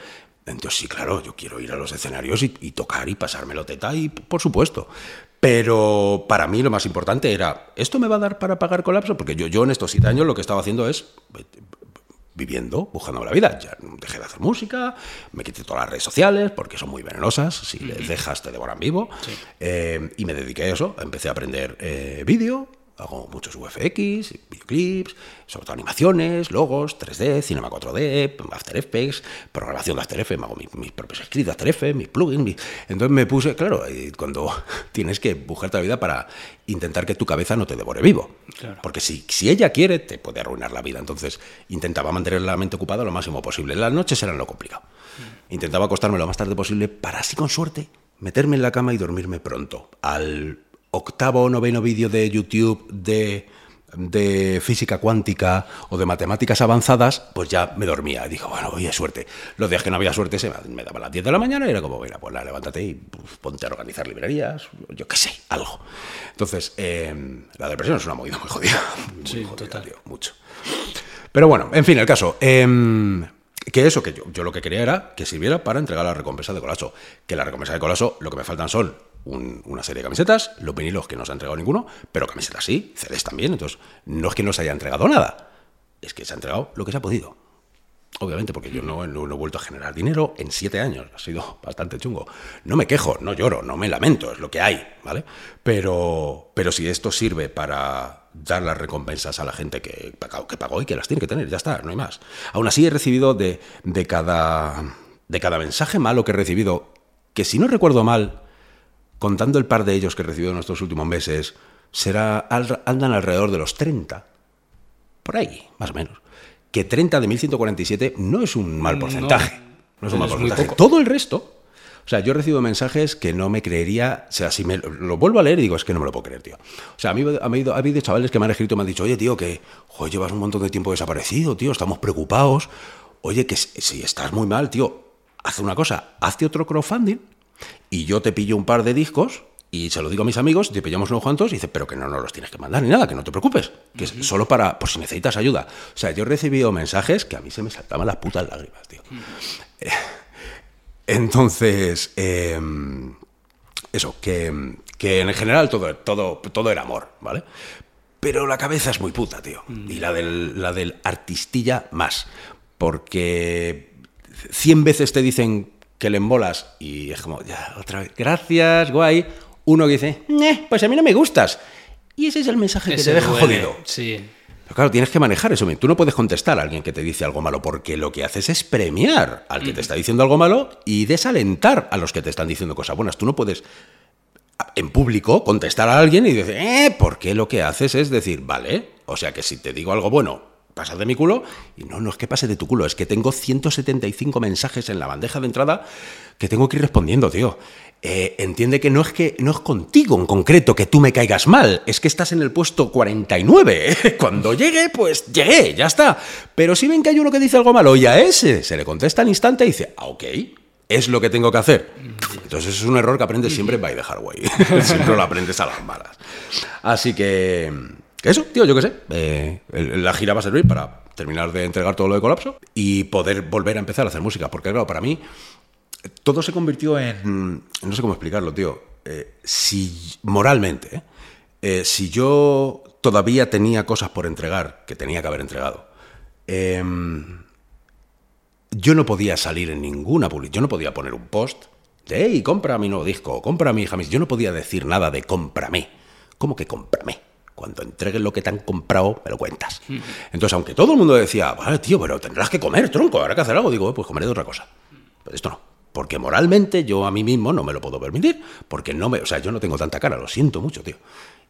Entonces sí, claro, yo quiero ir a los escenarios y, tocar y pasármelo teta y por supuesto. Pero para mí lo más importante era, ¿esto me va a dar para pagar colapso? Porque yo, yo en estos siete años lo que estaba haciendo es viviendo, buscándome la vida. Ya dejé de hacer música, me quité todas las redes sociales porque son muy venenosas, si les dejas te devoran vivo. Eh, y me dediqué a eso, empecé a aprender eh, vídeo, hago muchos VFX, videoclips, sobre todo animaciones, logos, 3D, Cinema 4D, After Effects, programación de After Effects, me hago mis, mis propios scripts de After Effects, mis plugins. mis- Entonces me puse, claro, cuando tienes que buscarte la vida para intentar que tu cabeza no te devore vivo. Claro. Porque si, si ella quiere, te puede arruinar la vida. Entonces intentaba mantener la mente ocupada lo máximo posible. Las noches eran lo complicado. Intentaba acostarme lo más tarde posible para así con suerte meterme en la cama y dormirme pronto. Al octavo o noveno vídeo de YouTube de de física cuántica o de matemáticas avanzadas, pues ya me dormía. Y dijo, bueno, oye, suerte. Los días que no había suerte se me, daba las 10 de la mañana y era como, mira, pues levántate y pues, ponte a organizar librerías, yo qué sé, algo. Entonces, em, la depresión es una movida muy jodida. sí, total. mucho. Pero bueno, en fin, el caso. Em, que eso, que yo, yo lo que quería era que sirviera para entregar la recompensa de Colaso. Que la recompensa de Colaso, lo que me faltan son una serie de camisetas, los vinilos que no se ha entregado ninguno, pero camisetas sí, CDs también. Entonces, no es que no se haya entregado nada, es que se ha entregado lo que se ha podido. Obviamente, porque yo no, no, he vuelto a generar dinero en siete años. Ha sido bastante chungo. No me quejo, no lloro, no me lamento, es lo que hay, ¿vale? Pero, pero si esto sirve para dar las recompensas a la gente que que pagó y que las tiene que tener, ya está, no hay más. Aún así he recibido de, de, cada, de cada mensaje malo que he recibido, que si no recuerdo mal, contando el par de ellos que he recibido en estos últimos meses, será, andan alrededor de los 30. Por ahí, más o menos. Que 30 de 1147 no es un mal porcentaje. No, es un mal porcentaje. Todo el resto. O sea, yo he recibido mensajes que no me creería. O sea, si me lo vuelvo a leer y digo, es que no me lo puedo creer, tío. O sea, a mí ha habido, ha habido chavales que me han escrito y me han dicho, oye, tío, que llevas un montón de tiempo desaparecido, tío, estamos preocupados. Oye, que si estás muy mal, tío, haz una cosa, hazte otro crowdfunding y yo te pillo un par de discos y se lo digo a mis amigos, te pillamos unos cuantos y dice, pero que no nos los tienes que mandar ni nada, que no te preocupes, que es solo para, por si necesitas ayuda. O sea, yo he recibido mensajes que a mí se me saltaban las putas lágrimas, tío. Eh, entonces, em, eso, que, en general todo, todo, todo era amor, ¿vale? Pero la cabeza es muy puta, tío. Y la del, la del artistilla más. Porque cien veces te dicen que le embolas y es como, ya, otra vez, gracias, guay. Uno que dice, pues a mí no me gustas. Y ese es el mensaje que te deja jodido. Sí. Pero claro, tienes que manejar eso. Tú no puedes contestar a alguien que te dice algo malo, porque lo que haces es premiar al que te está diciendo algo malo y desalentar a los que te están diciendo cosas buenas. Tú no puedes en público contestar a alguien y decir, eh, porque lo que haces es decir, vale, o sea que si te digo algo bueno, pasas de mi culo. Y no, no es que pase de tu culo, es que tengo 175 mensajes en la bandeja de entrada que tengo que ir respondiendo, tío. Eh, entiende que no es que no es contigo en concreto que tú me caigas mal, es que estás en el puesto 49. Cuando llegue, pues llegué, ya está. Pero si ven que hay uno que dice algo malo y a ese se le contesta al instante y dice, ah, ok, es lo que tengo que hacer. Entonces es un error que aprendes siempre by the hard way. siempre lo aprendes a las malas. Así que eso, tío, yo qué sé. Eh, la gira va a servir para terminar de entregar todo lo de colapso y poder volver a empezar a hacer música. Porque, claro, para mí todo se convirtió en. No sé cómo explicarlo, tío. Eh, si moralmente, eh, si yo todavía tenía cosas por entregar que tenía que haber entregado, em, yo no podía salir en ninguna publicidad. Yo no podía poner un post de, hey, compra mi nuevo disco, compra mi hija. Yo no podía decir nada de cómprame. ¿Cómo que cómprame? Cuando entregues lo que te han comprado, me lo cuentas. Entonces, aunque todo el mundo decía, vale, tío, pero tendrás que comer, tronco, habrá que hacer algo, digo, pues comeré de otra cosa. Pero esto no. Porque moralmente yo a mí mismo no me lo puedo permitir. Porque no me. O sea, yo no tengo tanta cara, lo siento mucho, tío.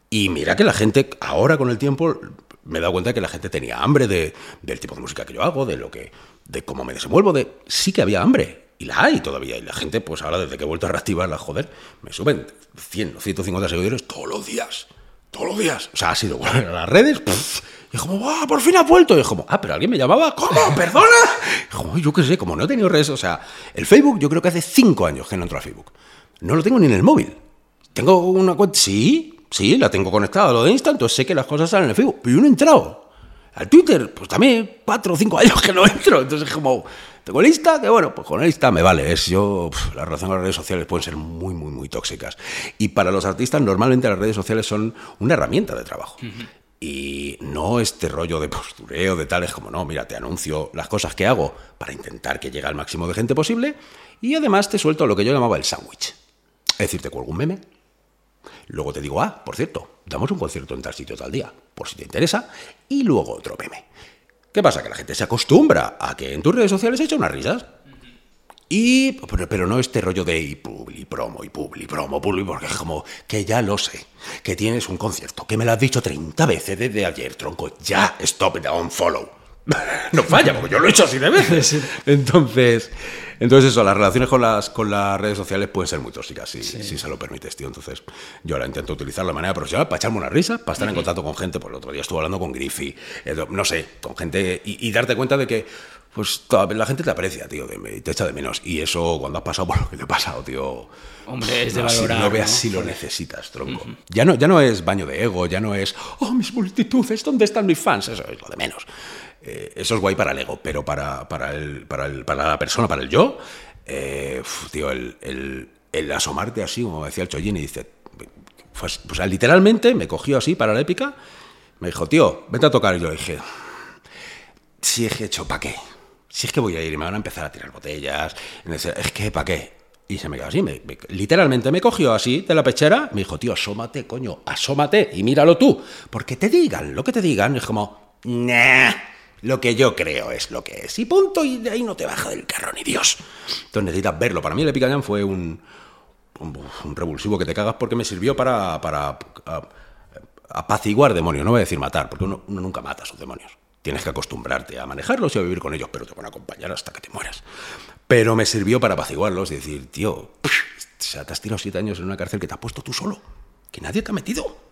Y mira que la gente, ahora con el tiempo, me he dado cuenta que la gente tenía hambre de, del tipo de música que yo hago, de lo que. de cómo me desenvuelvo, de. Sí que había hambre. Y la hay todavía. Y la gente, pues ahora desde que he vuelto a reactivarla, joder, me suben 100 o 150 seguidores todos los días todos los días. O sea, ha sido bueno, en las redes. y como, ¡ah, por fin ha vuelto! Y como, ah, pero alguien me llamaba, ¿cómo? ¿Perdona? Y como, yo qué sé, como no he tenido redes, o sea, el Facebook, yo creo que hace cinco años que no entro a Facebook. No lo tengo ni en el móvil. Tengo una cuenta, sí, sí, la tengo conectada a lo de Insta, entonces sé que las cosas salen en el Facebook, pero yo no he entrado. Al Twitter, pues también cuatro o cinco años que no entro. Entonces es como, tengo lista, que bueno, pues con lista me vale. Es yo, la relación con las redes sociales pueden ser muy, muy, muy tóxicas. Y para los artistas, normalmente las redes sociales son una herramienta de trabajo. Y no este rollo de postureo, de tales como, no, mira, te anuncio las cosas que hago para intentar que llegue al máximo de gente posible. Y además te suelto lo que yo llamaba el sándwich. Es decir, te cuelgo un meme. Luego te digo, ah, por cierto, damos un concierto en tal sitio tal día, por si te interesa. Y luego otro meme. ¿Qué pasa? Que la gente se acostumbra a que en tus redes sociales echa unas risas. Y, pero, no este rollo de y publi, promo, y publi, promo, publi, porque es como que ya lo sé, que tienes un concierto, que me lo has dicho 30 veces desde ayer, tronco, ya, stop it, follow. no falla, porque yo lo he hecho así de veces. Entonces, entonces eso, las relaciones con las, con las redes sociales pueden ser muy tóxicas, si, si se lo permites, tío. Entonces, yo ahora intento utilizarlo de manera profesional para echarme una risa, para estar en contacto con gente. Pues el otro día estuve hablando con Griffey, eh, no sé, con gente, y, y darte cuenta de que pues la gente te aprecia, tío, y te echa de menos. Y eso, cuando has pasado por lo que te ha pasado, tío. Hombre, es de no, valorar. Si no veas si lo necesitas, tronco. ya, no, ya no es baño de ego, ya no es, oh, mis multitudes, ¿dónde están mis fans? Eso es lo de menos. Eh, eso es guay para el ego, pero para, para, el, para, el, para la persona, para el yo, eh, tío, el, el, asomarte así, como decía el Chollín, y dice, pues, pues literalmente me cogió así para la épica, me dijo, tío, vete a tocar. Y yo dije, si es que hecho, ¿para qué? Si es que voy a ir y me van a empezar a tirar botellas, es que, ¿para qué? Y se me quedó así, me, me, literalmente me cogió así de la pechera, me dijo, tío, asómate, coño, asómate y míralo tú. Porque te digan, lo que te digan es como, nah, lo que yo creo es lo que es. Y punto, y de ahí no te baja del carro ni Dios. Entonces necesitas verlo. Para mí el Epic fue un, un, un, revulsivo que te cagas porque me sirvió para, para apaciguar demonios. No voy a decir matar, porque uno, nunca mata a sus demonios. Tienes que acostumbrarte a manejarlos y a vivir con ellos, pero te van a acompañar hasta que te mueras. Pero me sirvió para apaciguarlos y decir, tío, te has tirado siete años en una cárcel que te has puesto tú solo, que nadie te ha metido,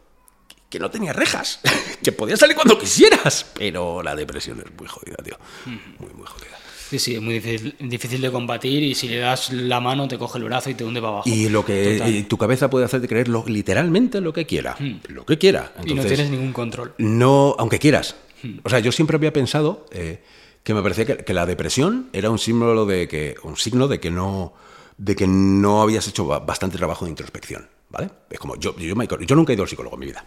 que no tenía rejas, que podías salir cuando quisieras. Pero la depresión es muy jodida, tío. Muy, muy jodida. Sí, sí, es muy difícil, difícil, de combatir y si le das la mano te coge el brazo y te hunde para abajo. Y lo que y tu cabeza puede hacerte creer lo, literalmente lo que quiera, hmm. lo que quiera. Entonces, y no tienes ningún control. No, aunque quieras. Hmm. O sea, yo siempre había pensado eh, que me parecía que, que, la depresión era un símbolo de que un signo de que no de que no habías hecho bastante trabajo de introspección, ¿vale? Es como yo yo, yo nunca he ido al psicólogo en mi vida,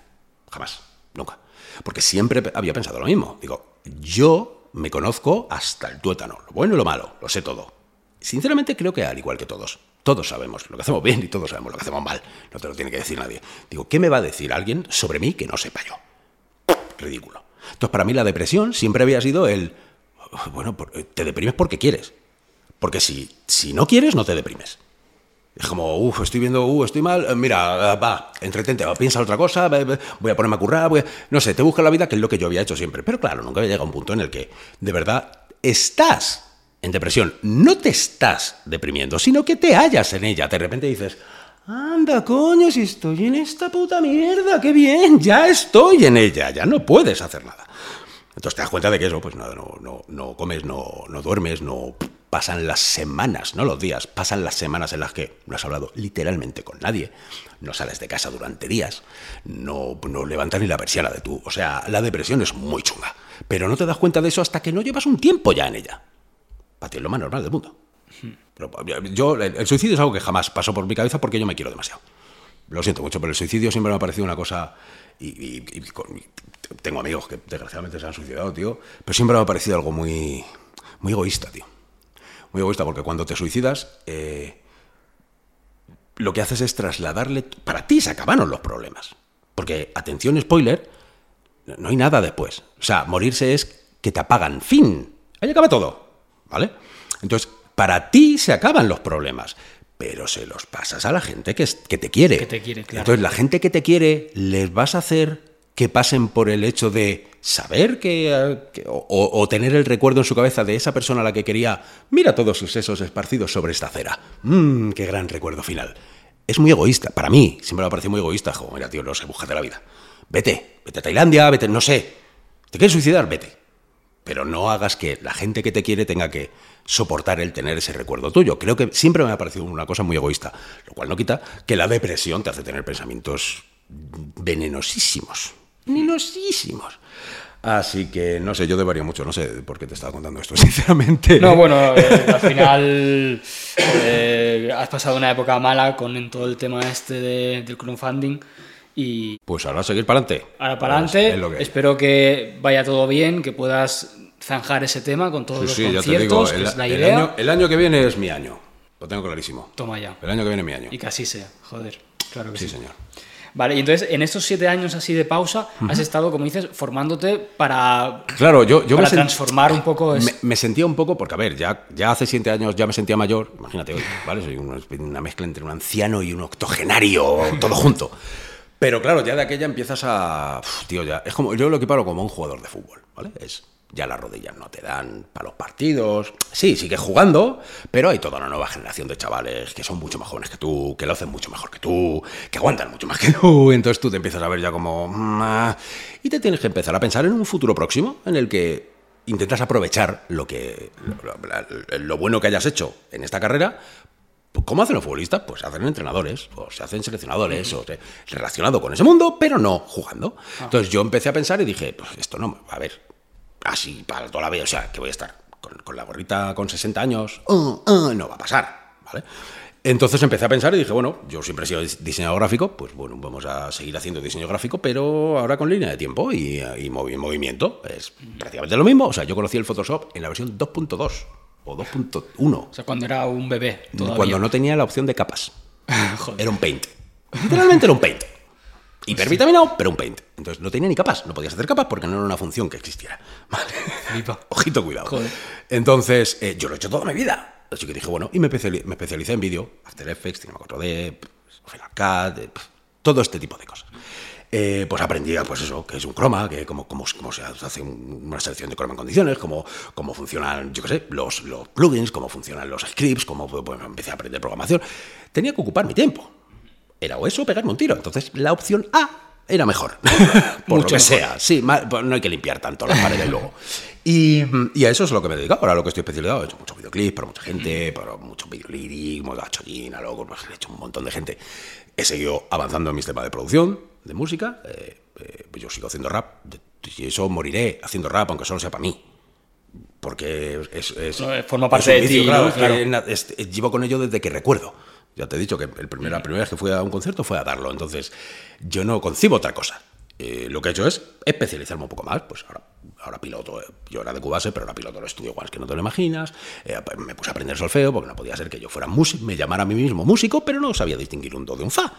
jamás, nunca, porque siempre había pensado lo mismo. Digo, yo me conozco hasta el tuétano, lo bueno y lo malo, lo sé todo. Sinceramente creo que al igual que todos, todos sabemos lo que hacemos bien y todos sabemos lo que hacemos mal. No te lo tiene que decir nadie. Digo, ¿qué me va a decir alguien sobre mí que no sepa yo? Ridículo. Entonces, para mí la depresión siempre había sido el, bueno, te deprimes porque quieres. Porque si, si no quieres, no te deprimes. Es como, uff, estoy viendo, uh, estoy mal, mira, va, entretente, piensa otra cosa, voy a ponerme a currar, voy a... no sé, te busca la vida, que es lo que yo había hecho siempre. Pero claro, nunca había llegado a un punto en el que de verdad estás en depresión. No te estás deprimiendo, sino que te hallas en ella. De repente dices, anda, coño, si estoy en esta puta mierda, qué bien, ya estoy en ella, ya no puedes hacer nada. Entonces te das cuenta de que eso, pues nada, no, no, no comes, no, no duermes, no pasan las semanas, no los días, pasan las semanas en las que no has hablado literalmente con nadie, no sales de casa durante días, no, levantas ni la persiana de tú. O sea, la depresión es muy chunga, pero no te das cuenta de eso hasta que no llevas un tiempo ya en ella. Para ti es lo más normal del mundo. Pero yo, el suicidio es algo que jamás pasó por mi cabeza porque yo me quiero demasiado. Lo siento mucho, pero el suicidio siempre me ha parecido una cosa. Y, y, tengo amigos que desgraciadamente se han suicidado, tío, pero siempre me ha parecido algo muy, muy egoísta, tío muy egoísta, porque cuando te suicidas, eh, lo que haces es trasladarle... Para ti se acabaron los problemas. Porque, atención, spoiler, no hay nada después. O sea, morirse es que te apagan. Fin. Ahí acaba todo. ¿Vale? Entonces, para ti se acaban los problemas. Pero se los pasas a la gente que, que te quiere. Que te quiere, claro. Entonces, la gente que te quiere, les vas a hacer que pasen por el hecho de saber que, que o, tener el recuerdo en su cabeza de esa persona a la que quería, mira todos sus sesos esparcidos sobre esta acera. Mmm, qué gran recuerdo final. Es muy egoísta, para mí, siempre me ha parecido muy egoísta. Como, mira, tío, no sé, búscate la vida. Vete, vete a Tailandia, vete, no sé. ¿Te quieres suicidar? Vete. Pero no hagas que la gente que te quiere tenga que soportar el tener ese recuerdo tuyo. Creo que siempre me ha parecido una cosa muy egoísta, lo cual no quita que la depresión te hace tener pensamientos venenosísimos venenosísimos. Así que no sé, yo debería mucho, no sé por qué te estaba contando esto, sinceramente. No, bueno, eh, al final eh, has pasado una época mala con todo el tema este de, del crowdfunding y... Pues ahora a seguir para adelante. Ahora para adelante, es que espero que vaya todo bien, que puedas zanjar ese tema con todos sí, los sí, conciertos, ya te digo, el, es la el idea. Año, el año que viene es mi año, lo tengo clarísimo. Toma ya. El año que viene es mi año. Y que así sea, joder, claro que sí. Sí, señor. Vale, y entonces en estos siete años así de pausa uh -huh. has estado, como dices, formándote para, claro, yo, yo para me transformar un poco... Me, me, sentía un poco, porque a ver, ya, ya hace siete años ya me sentía mayor, imagínate hoy, ¿vale? Soy una, una mezcla entre un anciano y un octogenario, todo junto. Pero claro, ya de aquella empiezas a... Uf, tío, ya... Es como, yo lo equiparo como un jugador de fútbol, ¿vale? Es Ya las rodillas no te dan para los partidos. Sí, sigues jugando, pero hay toda una nueva generación de chavales que son mucho más jóvenes que tú, que lo hacen mucho mejor que tú, que aguantan mucho más que tú. Entonces tú te empiezas a ver ya como... "Mm, ah", y te tienes que empezar a pensar en un futuro próximo en el que intentas aprovechar lo que lo, lo- lo bueno que hayas hecho en esta carrera pues, ¿Cómo hacen los futbolistas? Pues se hacen entrenadores, o se hacen seleccionadores, o se- relacionado con ese mundo, pero no jugando. Entonces yo empecé a pensar y dije, pues esto no, a ver, así para toda la vida, o sea, que voy a estar con, con la gorrita con 60 años, Ah, ah, no va a pasar, ¿vale? Entonces empecé a pensar y dije, bueno, yo siempre he sido dis- diseñador gráfico, pues bueno, vamos a seguir haciendo diseño gráfico, pero ahora con línea de tiempo y, y movi- movimiento. Es prácticamente lo mismo. O sea, yo conocí el Photoshop en la versión 2.2 o 2.1 O sea, cuando era un bebé. Todavía. cuando no tenía la opción de capas. Joder. Era un paint. Literalmente era un paint. Hipervitaminado, pero un paint. Entonces no tenía ni capas. No podías hacer capas porque no era una función que existiera. Vale. Flipa. Ojito, cuidado. Joder. Entonces, eh, yo lo he hecho toda mi vida. Así que dije, bueno, y me, especiali- me especialicé en vídeo, After Effects, Cinema 4D, pues, Final Cut, eh, todo este tipo de cosas. Eh, pues aprendí, pues eso, que es un croma, que cómo, cómo, cómo se hace un- una selección de croma en condiciones, cómo, cómo funcionan, yo qué sé, los, los plugins, cómo funcionan los scripts, cómo pues, empecé a aprender programación. Tenía que ocupar mi tiempo. Era o eso o pegarme un tiro. Entonces, la opción A era mejor. Por Mucho lo que mejor. sea. Sí, ma- pues no hay que limpiar tanto las paredes luego. Y, y a eso es lo que me he dedicado. Ahora lo que estoy especializado, he hecho muchos videoclips para mucha gente, para muchos videolíricos, a Chollín, a Locos, pues, he hecho un montón de gente. He seguido avanzando en mis temas de producción, de música. eh, eh, pues yo sigo haciendo rap. Y eso moriré haciendo rap, aunque solo sea para mí. Porque es, es- forma es parte un de ti, claro, es es- es- llevo con ello desde que recuerdo. Ya te he dicho que el primer- la primera vez que fui a un concierto fue a darlo. Entonces, yo no concibo otra cosa. Eh, lo que he hecho es especializarme un poco más. Pues ahora, ahora piloto. eh, Yo era de Cubase, pero ahora piloto el estudio igual que no te lo imaginas. Eh, pues me puse a aprender solfeo porque no podía ser que yo fuera músico, me llamara a mí mismo músico, pero no sabía distinguir un do de un fa.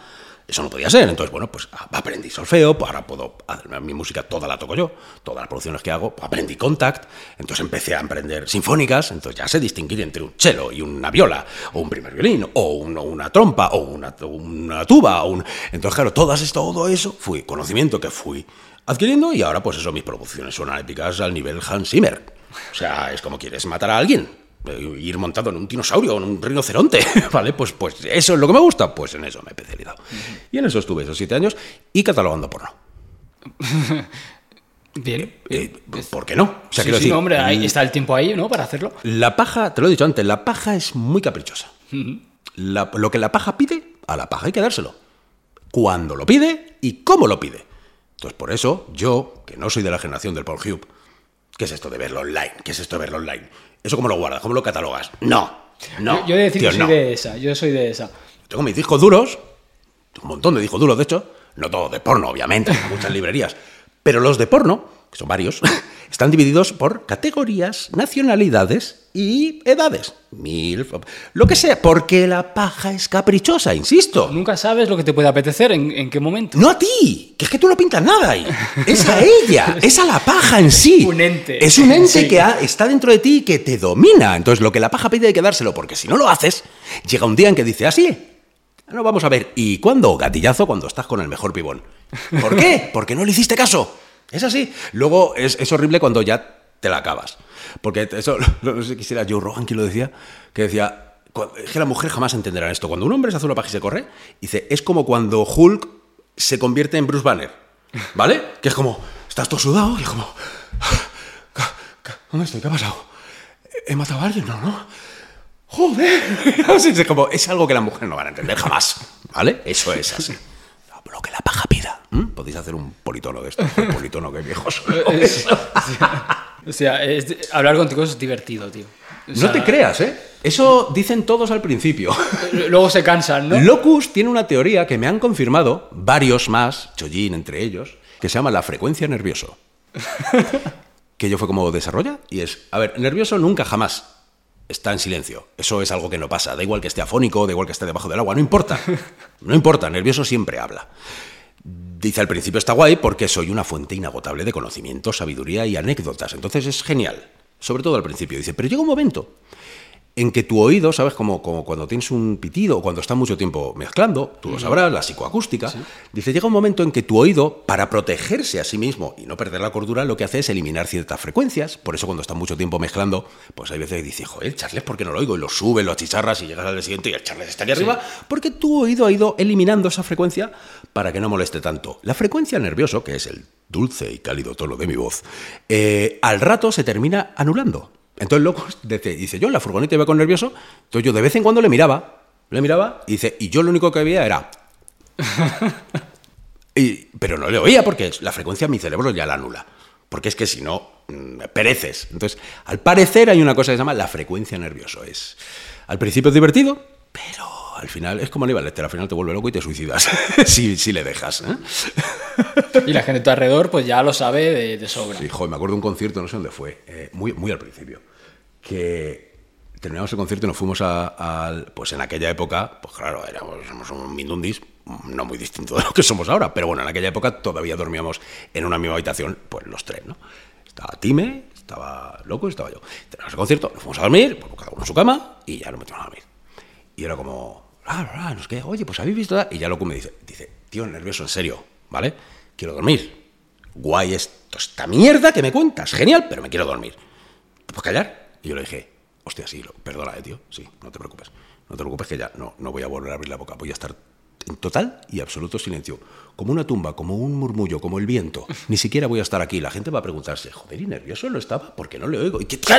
Eso no podía ser. Entonces, bueno, pues ah, aprendí solfeo, pues ahora puedo hacer mi música, toda la toco yo, todas las producciones que hago, pues aprendí contact, entonces empecé a aprender sinfónicas, entonces ya sé distinguir entre un cello y una viola, o un primer violín, o una, trompa, o una, una tuba, o un... Entonces, claro, todas esto, todo eso fue conocimiento que fui adquiriendo y ahora pues eso, mis producciones son épicas al nivel Hans Zimmer. O sea, es como quieres matar a alguien. Eh, Ir montado en un dinosaurio, en un rinoceronte, ¿vale? Pues, pues eso es lo que me gusta, pues en eso me he especializado. Y en eso estuve esos siete años y catalogando porno. Bien. Eh, ¿Por qué no? O sea, Sí, quiero sí, decir, no, hombre, ahí está el tiempo ahí, ¿no? Para hacerlo. la paja, te lo he dicho antes, la paja es muy caprichosa. La- lo que la paja pide, a la paja hay que dárselo. Cuando lo pide y cómo lo pide. Entonces, por eso, yo, que no soy de la generación del Pornhub, ¿qué es esto de verlo online? ¿Qué es esto de verlo online? ¿Eso cómo lo guardas? ¿Cómo lo catalogas? No, no. yo, yo he de decir tío, que soy no. de esa. Yo soy de esa. Tengo mis discos duros, un montón de discos duros, de hecho, no todos de porno, obviamente, en muchas librerías, pero los de porno, que son varios, están divididos por categorías, nacionalidades y edades. Mil, lo que sea, porque la paja es caprichosa, insisto. Nunca sabes lo que te puede apetecer, en, en qué momento. No a ti, que es que tú no pintas nada ahí. Es a ella, es a la paja en sí. Un ente. Es un ente Sí. que ha- está dentro de ti y que te domina. Entonces, lo que la paja pide hay que dárselo, porque si no lo haces, llega un día en que dice así. No, vamos a ver. ¿Y cuándo? Gatillazo cuando estás con el mejor pibón. ¿Por qué? Porque no le hiciste caso. Es así. Luego es, es horrible cuando ya te la acabas. Porque eso, no sé si era Joe Rogan quien lo decía, que decía, que la mujer jamás entenderá esto. Cuando un hombre se hace una paja y se corre, dice, es como cuando Hulk se convierte en Bruce Banner. ¿Vale? Que es como, estás todo sudado y es como, "Ca- ca- ¿dónde estoy? ¿Qué ha pasado? ¿He matado a alguien? No, no. Joder. Así es, como, es algo que las mujeres no van a entender jamás. ¿Vale? Eso es así. Lo que la paja pida. ¿Mm? Podéis hacer un politono de esto. Un politono que viejos. O sea, es- hablar contigo es divertido, tío. O No te creas, ¿eh? Eso dicen todos al principio. Luego se cansan, ¿no? Locus tiene una teoría que me han confirmado, varios más, Chollín entre ellos, que se llama la frecuencia nervioso. que yo fue como desarrolla y es, a ver, nervioso nunca jamás está en silencio. Eso es algo que no pasa. Da igual que esté afónico, da igual que esté debajo del agua, no importa. No importa, nervioso siempre habla. Dice al principio está guay porque soy una fuente inagotable de conocimiento, sabiduría y anécdotas. Entonces es genial. Sobre todo al principio. Dice, pero llega un momento en que tu oído, ¿sabes? Como, como cuando tienes un pitido o cuando estás mucho tiempo mezclando, tú lo sabrás, la psicoacústica. Dice, llega un momento en que tu oído, para protegerse a sí mismo y no perder la cordura, lo que hace es eliminar ciertas frecuencias. Por eso cuando estás mucho tiempo mezclando, pues hay veces que dices, joder, Charles, ¿por qué no lo oigo? Y lo sube, lo achicharras y llegas al siguiente y el Charles estaría arriba, porque tu oído ha ido eliminando esa frecuencia para que no moleste tanto. La frecuencia nervioso, que es el dulce y cálido tono de mi voz, eh, al rato se termina anulando. Entonces, loco, dice, yo en la furgoneta iba con nervioso, entonces yo de vez en cuando le miraba, le miraba y dice, y yo lo único que veía era... pero no le oía porque la frecuencia mi cerebro ya la anula. Porque es que si no, mm, pereces. Entonces, al parecer hay una cosa que se llama la frecuencia nervioso. Es, al principio es divertido, pero al final es como Aníbal Lecter, al final te vuelve loco y te suicidas si, si, le dejas. ¿eh? Y la gente de tu alrededor pues ya lo sabe de, sobra. Sí, joder, me acuerdo de un concierto, no sé dónde fue, eh, muy, muy al principio que terminamos el concierto y nos fuimos al... Pues en aquella época, pues claro, éramos, un mindundis, no muy distinto de lo que somos ahora, pero bueno, en aquella época todavía dormíamos en una misma habitación, pues los tres, ¿no? Estaba Time, estaba Loco y estaba yo. Terminamos el concierto, nos fuimos a dormir, pues cada uno en su cama, y ya nos metimos a dormir. Y era como, ah, ah, nos queda, oye, pues habéis visto... Y ya Loco me dice, dice, tío, nervioso, en serio, ¿vale? Quiero dormir. Guay esto, esta mierda que me cuentas, genial, pero me quiero dormir. ¿Te puedes callar? Y yo le dije, hostia, sí, perdona, eh, tío, sí, no te preocupes. No te preocupes que ya no, no voy a volver a abrir la boca, voy a estar en total y absoluto silencio, como una tumba, como un murmullo, como el viento. Ni siquiera voy a estar aquí. La gente va a preguntarse, joder, y nervioso no estaba porque no le oigo. Y que te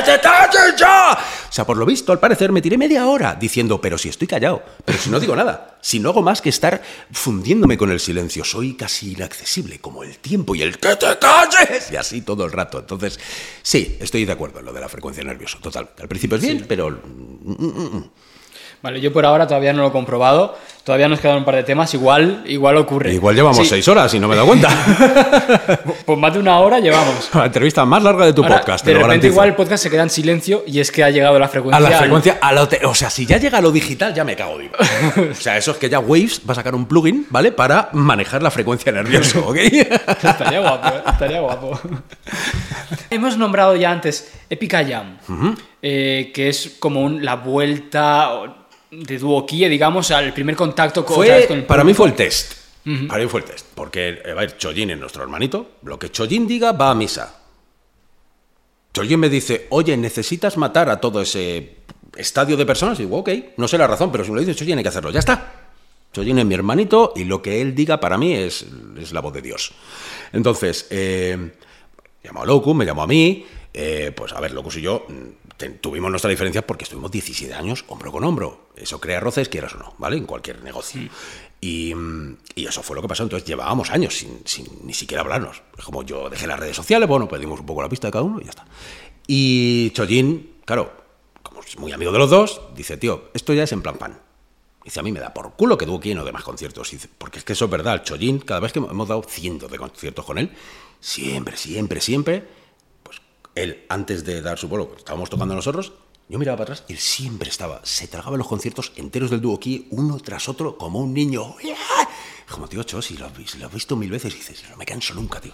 ya! O sea, por lo visto, al parecer, me tiré media hora diciendo, pero si estoy callado, pero si no digo nada, si no hago más que estar fundiéndome con el silencio, soy casi inaccesible, como el tiempo y el que te calles, y así todo el rato. Entonces, sí, estoy de acuerdo en lo de la frecuencia nerviosa, total. Al principio es bien, pero... Mm, mm, mm, Vale, yo por ahora todavía no lo he comprobado. Todavía nos quedan un par de temas. Igual, igual ocurre. Igual llevamos seis horas y no me he dado cuenta. pues más de una hora llevamos. La entrevista más larga de tu podcast. De repente igual el podcast se queda en silencio y es que ha llegado la frecuencia. A la frecuencia, o sea, si ya llega a lo digital, ya me cago vivo. o sea, eso es que ya Waves va a sacar un plugin, ¿vale? Para manejar la frecuencia nerviosa, ¿ok? estaría guapo, ¿eh? estaría guapo. Hemos nombrado ya antes Epica Jam, eh, que es como la vuelta de Duokie, digamos, al primer contacto con, el Para mí fue el test. Para mí fue el test. Porque, a ver, Chojin es nuestro hermanito. Lo que Chojin diga va a misa. Chojin me dice, oye, necesitas matar a todo ese estadio de personas. Y digo, ok, no sé la razón, pero si me lo dice Chojin hay que hacerlo. Ya está. Chojin es mi hermanito y lo que él diga para mí es, es la voz de Dios. Entonces, eh, llamó a Locu, me llamó a mí. Eh, pues a ver, Locus y yo tuvimos nuestra diferencia porque estuvimos 17 años hombro con hombro. Eso crea roces, quieras o no, ¿vale? En cualquier negocio. Y, eso fue lo que pasó. Entonces llevábamos años sin, ni siquiera hablarnos. Como yo dejé las redes sociales, bueno, perdimos un poco la pista de cada uno y ya está. Y Chojin, claro, como es muy amigo de los dos, dice, tío, esto ya es en plan pan. Dice, a mí me da por culo que tuvo no de más conciertos. Dice, porque es que eso es verdad. El Chojin, cada vez que hemos dado cientos de conciertos con él, siempre, siempre, siempre él, antes de dar su bolo, estábamos tocando nosotros, yo miraba para atrás y él siempre estaba, se tragaba los conciertos enteros del dúo aquí, uno tras otro, como un niño. Como, tío, Cho, si lo, has visto mil veces, y dices, no me canso nunca, tío.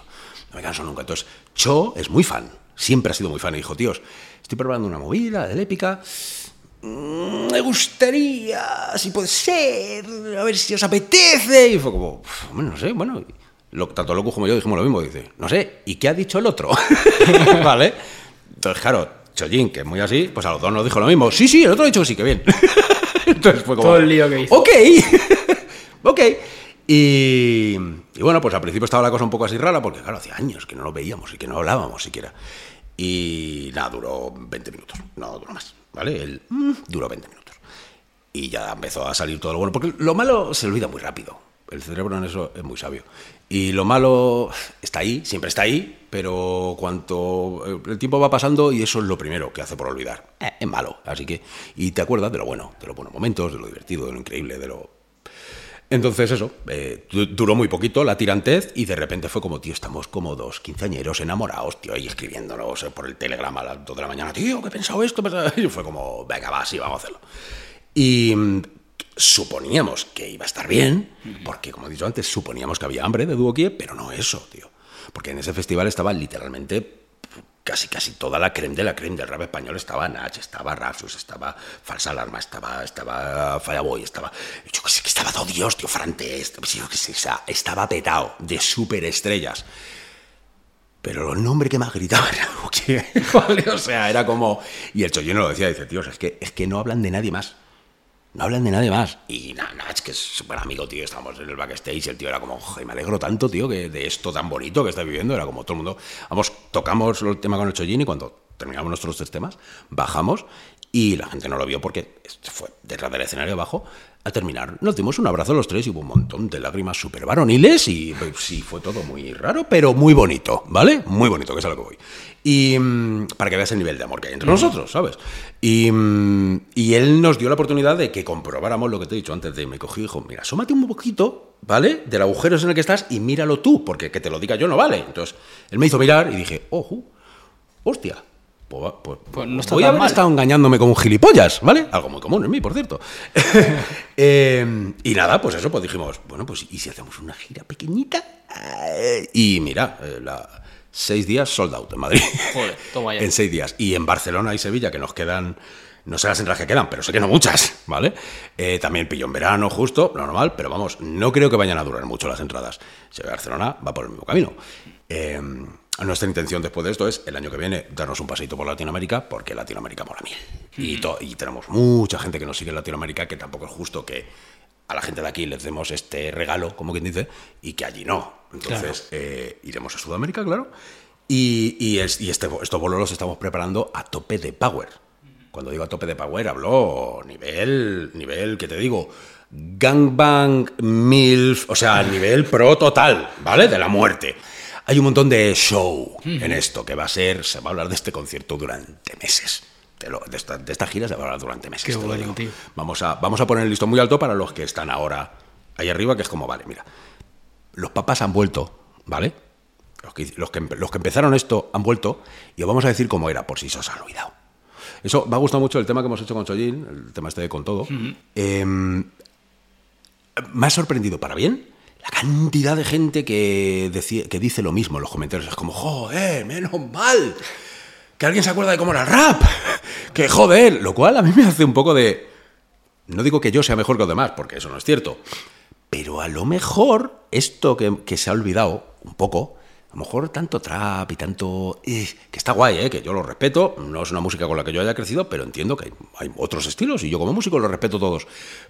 No me canso nunca. Entonces, Cho es muy fan, siempre ha sido muy fan. Y dijo, tíos, estoy preparando una movida de épica. Mm, me gustaría, si puede ser, a ver si os apetece. Y fue como, no sé, bueno tanto Loco como yo dijimos lo mismo. Dice, no sé, ¿y qué ha dicho el otro? ¿Vale? Entonces, claro, Chojin, que es muy así, pues a los dos nos dijo lo mismo. Sí, sí, el otro ha dicho que sí, que bien. Entonces fue como. Todo el lío que hizo. Ok, ok. Y, y, bueno, pues al principio estaba la cosa un poco así rara, porque claro, hacía años que no nos veíamos y que no hablábamos siquiera. Y nada, duró 20 minutos, no duró más, ¿vale? El, mm, duró 20 minutos. Y ya empezó a salir todo lo bueno, porque lo malo se olvida muy rápido. El cerebro en eso es muy sabio. Y lo malo está ahí, siempre está ahí, pero cuanto el tiempo va pasando y eso es lo primero que hace por olvidar. Eh, es malo, así que... Y te acuerdas de lo bueno, de los buenos momentos, de lo divertido, de lo increíble, de lo... Entonces eso, eh, duró muy poquito la tirantez y de repente fue como, tío, estamos como dos quinceañeros enamorados, tío, ahí escribiéndonos por el telegrama a las dos de la mañana, tío, ¿qué he pensado esto? Y fue como, venga, va, sí, vamos a hacerlo. Y suponíamos que iba a estar bien, porque como he dicho antes, suponíamos que había hambre de Duokie, pero no eso, tío. Porque en ese festival estaba literalmente casi casi toda la creme de la creme del rap español estaba Nach, estaba Rafus, estaba Falsa Alarma, estaba, estaba Fireboy, estaba. Yo que sé, que estaba todo Dios, tío, Frante, yo que sé, estaba petado de superestrellas. Pero el nombre que más gritaba era ¿vale? O sea, era como. Y el Chollino lo decía, dice, tío, es que, es que no hablan de nadie más. No hablan de nadie más. Y Nach, que es súper amigo, tío, estábamos en el backstage, el tío era como, me alegro tanto, tío, que de esto tan bonito que está viviendo, era como todo el mundo. Vamos, tocamos el tema con el Chollín y cuando terminamos nuestros tres temas, bajamos y la gente no lo vio porque fue detrás del escenario abajo. Al terminar, nos dimos un abrazo los tres y hubo un montón de lágrimas súper varoniles y pues, sí, fue todo muy raro, pero muy bonito, ¿vale? Muy bonito, que es a lo que voy. Y mm, para que veas el nivel de amor que hay entre nosotros, ¿sabes? Y, mm, y, él nos dio la oportunidad de que comprobáramos lo que te he dicho antes de me cogí y dijo, mira, asómate un poquito, ¿vale? Del agujero en el que estás y míralo tú, porque que te lo diga yo no vale. Entonces, él me hizo mirar y dije, ojo, hostia, pues, pues, pues, no voy a haber estado engañándome como un gilipollas, ¿vale? Algo muy común en mí, por cierto. Eh, y nada, pues eso, pues dijimos, bueno, pues ¿y si hacemos una gira pequeñita? y mira, eh, la, seis días sold out en Madrid. Joder, toma ya. en seis días. Y en Barcelona y Sevilla, que nos quedan, no sé las entradas que quedan, pero sé que no muchas, ¿vale? Eh, también pillo en verano, justo, lo normal, pero vamos, no creo que vayan a durar mucho las entradas. Si Barcelona va por el mismo camino. Eh, nuestra intención después de esto es, el año que viene, darnos un paseito por Latinoamérica, porque Latinoamérica mola mil. Y, y tenemos mucha gente que nos sigue en Latinoamérica, que tampoco es justo que a la gente de aquí les demos este regalo, como quien dice, y que allí no. Entonces, eh, iremos a Sudamérica, claro. Y, y, este, estos bolos los estamos preparando a tope de power. Cuando digo a tope de power, hablo nivel, nivel, ¿qué te digo? Gangbang, MILF, o sea, nivel pro total, ¿vale? De la muerte hay un montón de show en esto que va a ser, se va a hablar de este concierto durante meses. De, esta, gira se va a hablar durante meses. Vamos a, vamos a poner el listo muy alto para los que están ahora ahí arriba, que es como, vale, mira, los papás han vuelto, ¿vale? Los que, los que, los que empezaron esto han vuelto y os vamos a decir cómo era, por si se os ha olvidado. Eso me ha gustado mucho el tema que hemos hecho con Chollín, el tema este de con todo. Em, me ha sorprendido para bien la cantidad de gente que, que dice lo mismo en los comentarios. Es como, joder, menos mal. Que alguien se acuerda de cómo era el rap. Que joder. Lo cual a mí me hace un poco de... No digo que yo sea mejor que los demás, porque eso no es cierto. Pero a lo mejor esto que, que se ha olvidado un poco a lo mejor tanto trap y tanto... Eh, que está guay, ¿eh? que yo lo respeto, no es una música con la que yo haya crecido, pero entiendo que hay, otros estilos y yo como músico lo respeto todos.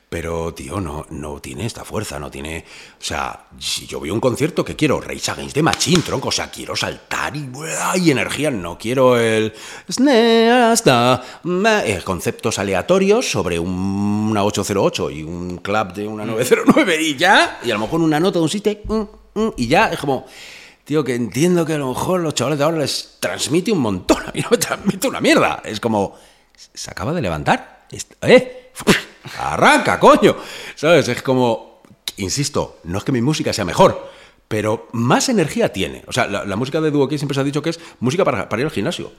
Pero, tío, no, no tiene esta fuerza, no tiene... O sea, si yo veo un concierto que quiero Rage Against de Machine, tronco, o sea, quiero saltar y, y energía, no quiero el... Eh, conceptos aleatorios sobre una 808 y un club de una 909 y ya, y a lo mejor una nota de un sitio mm, mm, y ya, es como tío, que entiendo que a lo mejor los chavales de ahora les transmite un montón. A mí no me transmite una mierda. Es como, se acaba de levantar. ¿Eh? Arranca, coño. ¿Sabes? Es como, insisto, no es que mi música sea mejor, pero más energía tiene. O sea, la, música de Duo siempre se ha dicho que es música para, para ir al gimnasio.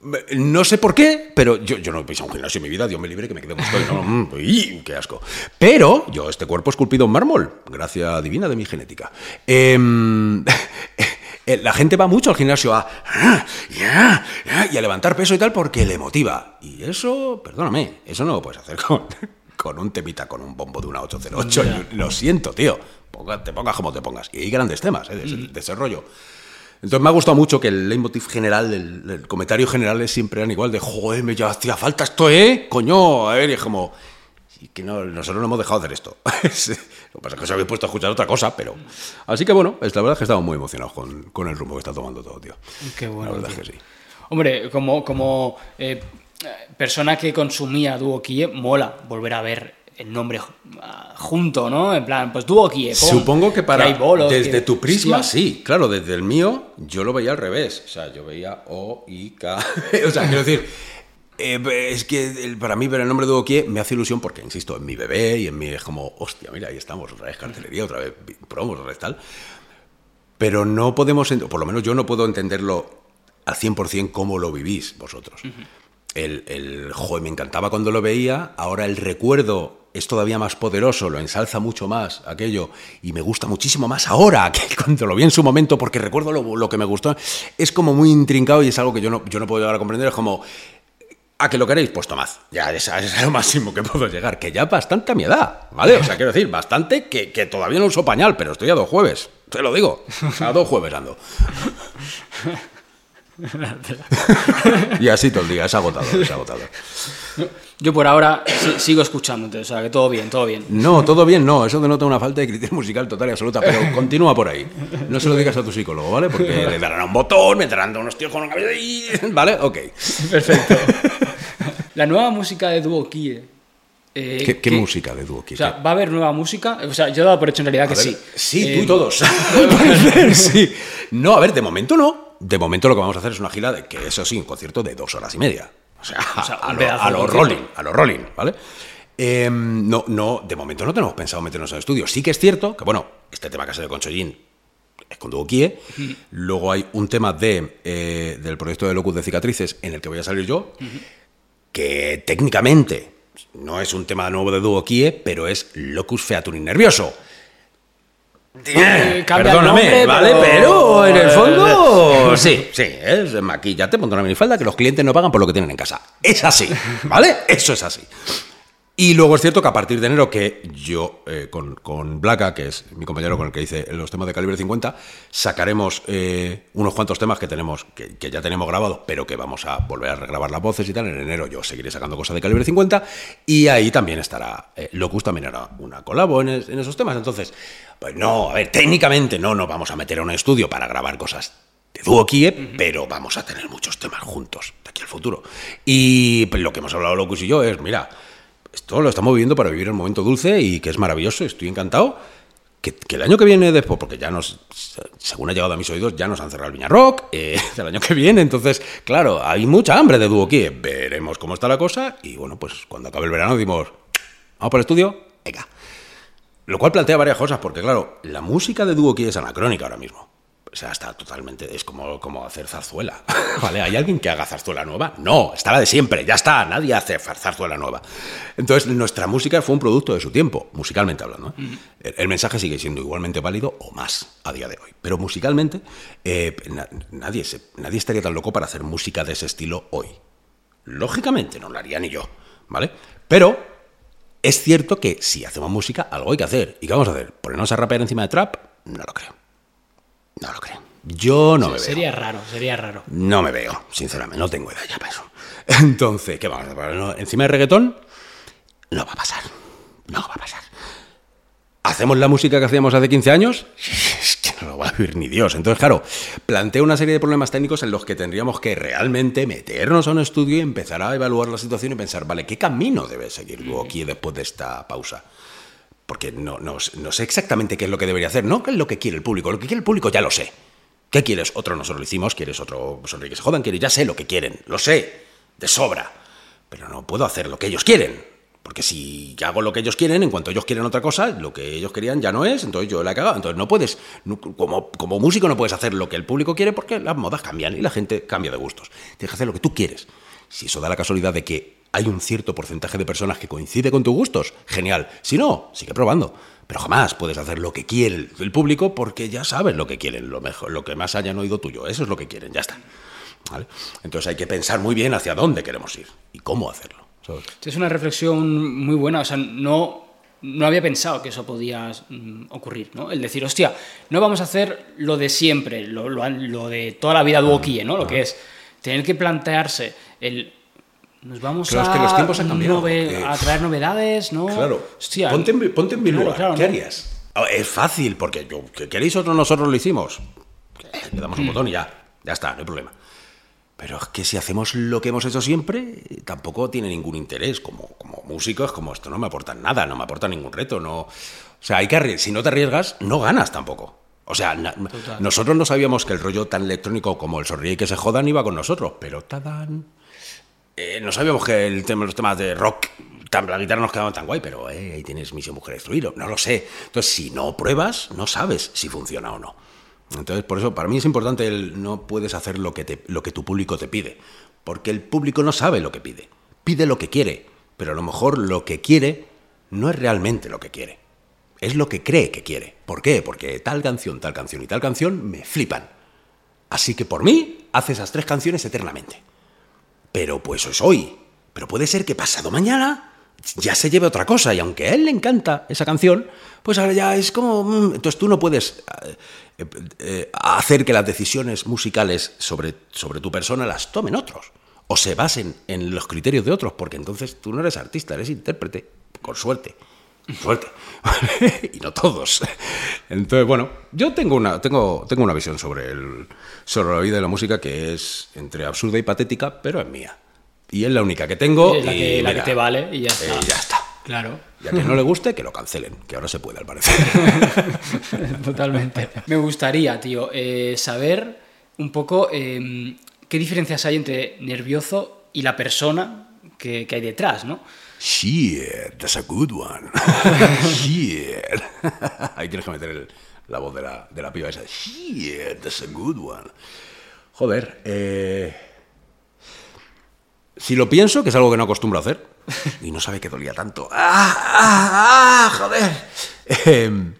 No sé por qué, pero yo, yo no he pisado un gimnasio en mi vida, Dios me libre que me quede estoy. No, mm, ¡Qué asco! Pero yo, este cuerpo esculpido en mármol, gracia divina de mi genética. Em, eh, la gente va mucho al gimnasio a, ah, y a levantar peso y tal porque le motiva. Y eso, perdóname, eso no lo puedes hacer con, con un temita, con un bombo de una 808. Lo siento, tío. Te pongas como te pongas. Y hay grandes temas eh, de, de ese rollo. Entonces me ha gustado mucho que el leitmotiv general, el, comentario general es siempre eran igual de, joder, me ya hacía falta esto, ¿eh? Coño, a ver, y es como, que no, nosotros no hemos dejado de hacer esto. Lo que pasa es que os habéis puesto a escuchar otra cosa, pero... Así que bueno, la verdad es que estamos muy emocionados con, el rumbo que está tomando todo, tío. Qué bueno. La verdad es que sí. Hombre, como, como eh, persona que consumía Duo mola volver a ver el nombre ah, junto, ¿no? En plan, pues tú aquí. Supongo que para. desde tu prisma, sí. Claro, desde el mío, yo lo veía al revés. O sea, yo veía O, I, K. o sea, quiero decir. Eh, es que para mí ver el nombre de Duokie me hace ilusión porque, insisto, en mi bebé y en mí es como, hostia, mira, ahí estamos, otra vez cartelería, otra vez promos, otra vez tal. Pero no podemos, por lo menos yo no puedo entenderlo al 100% cómo lo vivís vosotros. el, el, joder, me encantaba cuando lo veía, ahora el recuerdo es todavía más poderoso, lo ensalza mucho más aquello y me gusta muchísimo más ahora que cuando lo vi en su momento porque recuerdo lo, que me gustó. Es como muy intrincado y es algo que yo no, yo no puedo llegar a comprender. Es como, ¿A que lo queréis? Pues tomad. Ya es, es, lo máximo que puedo llegar. Que ya bastante a mi edad, ¿vale? O sea, quiero decir, bastante que, que todavía no uso pañal, pero estoy a dos jueves. Te lo digo. A dos jueves ando. y así todo el día, es agotador, es agotador. Yo por ahora sigo escuchándote, o sea, que todo bien, todo bien. No, todo bien no, eso denota una falta de criterio musical total y absoluta, pero continúa por ahí. No se lo digas a tu psicólogo, ¿vale? Porque le darán un botón, me darán unos tíos con una cabeza y... ¿Vale? Ok. Perfecto. La nueva música de Duo Kie. Eh, ¿Qué, música de Duo Kie? O sea, ¿va a haber nueva música? O sea, yo he dado por hecho en realidad que sí. Sí, tú y eh, todos. sí. No, a ver, de momento no de momento lo que vamos a hacer es una gira de que eso sí, un concierto de dos horas y media. O sea, a, lo, rolling, a lo rolling, ¿vale? Em, no, no, de momento no tenemos pensado meternos en el estudio. Sí que es cierto que, bueno, este tema que ha salido con Chollín es con Duo Kie. Luego hay un tema de, eh, del proyecto de Locus de Cicatrices en el que voy a salir yo, que técnicamente no es un tema nuevo de Duo Kie, pero es Locus Featuring Nervioso. Eh, perdóname, ¿vale? Pero... en el fondo, sí, sí, es maquillate, ponte una minifalda que los clientes no pagan por lo que tienen en casa. Es así, ¿vale? Eso es así. Y luego es cierto que a partir de enero, que yo eh, con, con Blaca, que es mi compañero con el que hice los temas de calibre 50, sacaremos eh, unos cuantos temas que tenemos, que, ya tenemos grabados, pero que vamos a volver a regrabar las voces y tal. En enero yo seguiré sacando cosas de calibre 50 y ahí también estará, eh, Locus también hará una colabo en, esos temas. Entonces, pues no, a ver, técnicamente no nos vamos a meter a un estudio para grabar cosas de dúo Kie, pero vamos a tener muchos temas juntos de aquí al futuro. Y pues, lo que hemos hablado Locus y yo es, mira, esto lo estamos viviendo para vivir el momento dulce y que es maravilloso, estoy encantado. Que, el año que viene después, porque ya nos, según ha llegado a mis oídos, ya nos han cerrado el Viña Rock eh, el año que viene, entonces, claro, hay mucha hambre de dúo aquí, veremos cómo está la cosa y bueno, pues cuando acabe el verano decimos, vamos por el estudio, venga. Lo cual plantea varias cosas, porque claro, la música de dúo aquí es anacrónica ahora mismo. O sea, está totalmente. Es como, como hacer zarzuela. ¿Vale? ¿Hay alguien que haga zarzuela nueva? No, está la de siempre, ya está. Nadie hace zarzuela nueva. Entonces, nuestra música fue un producto de su tiempo, musicalmente hablando. ¿eh? el, mensaje sigue siendo igualmente válido o más a día de hoy. Pero musicalmente, eh, nadie, nadie estaría tan loco para hacer música de ese estilo hoy. Lógicamente, no lo haría ni yo. ¿Vale? Pero es cierto que si hacemos música, algo hay que hacer. ¿Y qué vamos a hacer? ¿Ponernos a rapear encima de trap? No lo creo. No lo creo. Yo no me veo. Sería raro, sería raro. No me veo, sinceramente, no tengo edad ya para eso. Entonces, ¿qué vamos a hacer? ¿Encima de reggaetón? No va a pasar. No va a pasar. ¿Hacemos la música que hacíamos hace 15 años? Es que no lo va a vivir ni Dios. Entonces, claro, planteo una serie de problemas técnicos en los que tendríamos que realmente meternos a un estudio y empezar a evaluar la situación y pensar, vale, ¿qué camino debe seguir aquí después de esta pausa? Porque no, no, sé exactamente qué es lo que debería hacer, no qué es lo que quiere el público, lo que quiere el público ya lo sé. ¿Qué quieres? Otro nosotros lo hicimos, quieres otro sonríe que se jodan, quieres, ya sé lo que quieren, lo sé, de sobra, pero no puedo hacer lo que ellos quieren, porque si hago lo que ellos quieren, en cuanto ellos quieren otra cosa, lo que ellos querían ya no es, entonces yo la he cagado. Entonces no puedes, como, como músico no puedes hacer lo que el público quiere porque las modas cambian y la gente cambia de gustos. Tienes que hacer lo que tú quieres. Si eso da la casualidad de que hay un cierto porcentaje de personas que coincide con tus gustos, genial. Si no, sigue probando. Pero jamás puedes hacer lo que quiere el público porque ya sabes lo que quieren, lo mejor, lo que más hayan oído tuyo. Eso es lo que quieren, ya está. Entonces hay que pensar muy bien hacia dónde queremos ir y cómo hacerlo. Es una reflexión muy buena. O sea, no, no había pensado que eso podía mm, ocurrir, ¿no? El decir, hostia, no vamos a hacer lo de siempre, lo, lo, de toda la vida duoquie, ¿no? Lo que es tener que plantearse el nos vamos a, que los tiempos han cambiado. a traer novedades, ¿no? Claro. ponte, en, ponte en mi lugar. ¿Qué harías? Ah, es fácil, porque yo, ¿qué queréis otros? Nosotros lo hicimos. Le damos un mm. botón y ya. Ya está, no hay problema. Pero es que si hacemos lo que hemos hecho siempre, tampoco tiene ningún interés. Como, como músicos, como esto no me aporta nada, no me aporta ningún reto. No... O sea, hay que si no te arriesgas, no ganas tampoco. O sea, nosotros no sabíamos que el rollo tan electrónico como el sonríe y que se jodan iba con nosotros, pero ¡tadán! Eh, no sabíamos que el tema, los temas de rock, tan, la guitarra nos quedaban tan guay, pero eh, ahí tienes Misión Mujer Destruido. No lo sé. Entonces, si no pruebas, no sabes si funciona o no. Entonces, por eso, para mí es importante no puedes hacer lo que, te, lo que tu público te pide. Porque el público no sabe lo que pide. Pide lo que quiere. Pero a lo mejor lo que quiere no es realmente lo que quiere. Es lo que cree que quiere. ¿Por qué? Porque tal canción, tal canción y tal canción me flipan. Así que por mí, hace esas tres canciones eternamente. Pero pues es hoy. Pero puede ser que pasado mañana ya se lleve otra cosa. Y aunque a él le encanta esa canción, pues ahora ya es como... mm, Entonces tú no puedes eh, eh, hacer que las decisiones musicales sobre, sobre tu persona las tomen otros. O se basen en los criterios de otros, porque entonces tú no eres artista, eres intérprete, con suerte. Suerte. y no todos. Entonces, bueno, yo tengo una, tengo, tengo una visión sobre, el, sobre la vida y la música que es entre absurda y patética, pero es mía. Y es la única que tengo. La, y la que te vale y ya eh, está. ya está. Claro. Y a quien no le guste, que lo cancelen, que ahora se puede, al parecer. Totalmente. Me gustaría, tío, eh, saber un poco eh, qué diferencias hay entre nervioso y la persona que, que hay detrás, ¿no? Shit, that's a good one. Shit. Ahí tienes que meter el- la voz de la, de la piba esa. Shit, that's a good one. Joder, eh... Si lo pienso, que es algo que no acostumbro a hacer, y no sabe que dolía tanto. ¡Ah, ah, ah, joder! Em,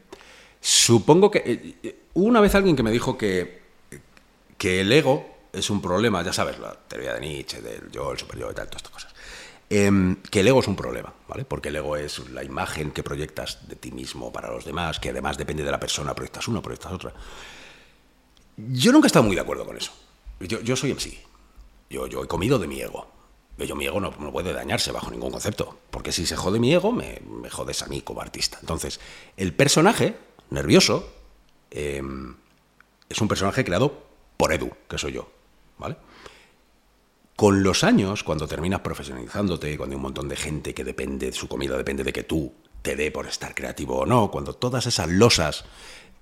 supongo que... eh, eh, una vez alguien que me dijo que, que el ego es un problema, ya sabes, la teoría de Nietzsche, del yo, el super yo y tal, todas estas cosas. Em, que el ego es un problema, ¿vale? Porque el ego es la imagen que proyectas de ti mismo para los demás, que además depende de la persona, proyectas uno, proyectas otra. Yo nunca he estado muy de acuerdo con eso. Yo, yo soy MC. Yo, yo he comido de mi ego. Yo, mi ego no, no puede dañarse bajo ningún concepto. Porque si se jode mi ego, me, me jodes a mí como artista. Entonces, el personaje, nervioso, em, es un personaje creado por Edu, que soy yo. ¿Vale? Con los años, cuando terminas profesionalizándote, cuando hay un montón de gente que depende, su comida depende de que tú te dé por estar creativo o no, cuando todas esas losas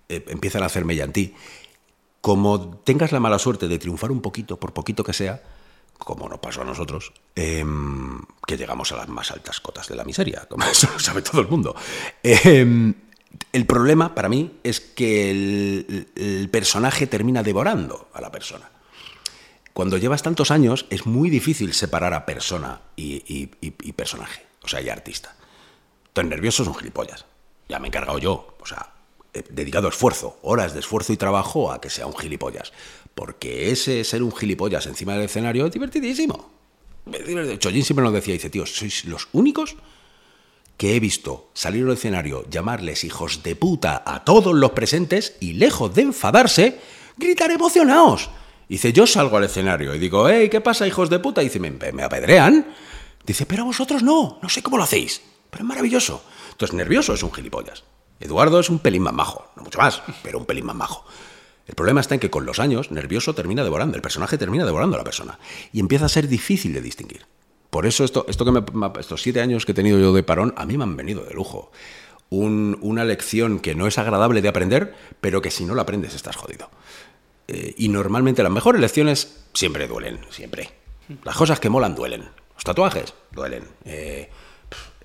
eh, empiezan a hacer mella en ti, como tengas la mala suerte de triunfar un poquito, por poquito que sea, como nos pasó a nosotros, em, que llegamos a las más altas cotas de la miseria, como eso lo sabe todo el mundo. Em, el problema para mí es que el personaje termina devorando a la persona. Cuando llevas tantos años es muy difícil separar a persona y, personaje, o sea, y artista. Entonces, nervioso es un gilipollas. Ya me he encargado yo, o sea, he dedicado esfuerzo, horas de esfuerzo y trabajo a que sea un gilipollas. Porque ese ser un gilipollas encima del escenario es divertidísimo. Chollín siempre nos decía, dice, tío, sois los únicos que he visto salir al escenario, llamarles hijos de puta a todos los presentes y lejos de enfadarse, gritar emocionados. Dice, yo salgo al escenario y digo, hey, ¿qué pasa, hijos de puta? Y dice, me, apedrean. Dice, pero vosotros no, no sé cómo lo hacéis, pero es maravilloso. Entonces, nervioso es un gilipollas. Eduardo es un pelín más majo, no mucho más, pero un pelín más majo. El problema está en que con los años, nervioso termina devorando, el personaje termina devorando a la persona y empieza a ser difícil de distinguir. Por eso esto, esto que me- estos siete años que he tenido yo de parón, a mí me han venido de lujo. Un- una lección que no es agradable de aprender, pero que si no la aprendes estás jodido. Eh, y normalmente las mejores lecciones siempre duelen, siempre. Las cosas que molan duelen. Los tatuajes duelen. Eh,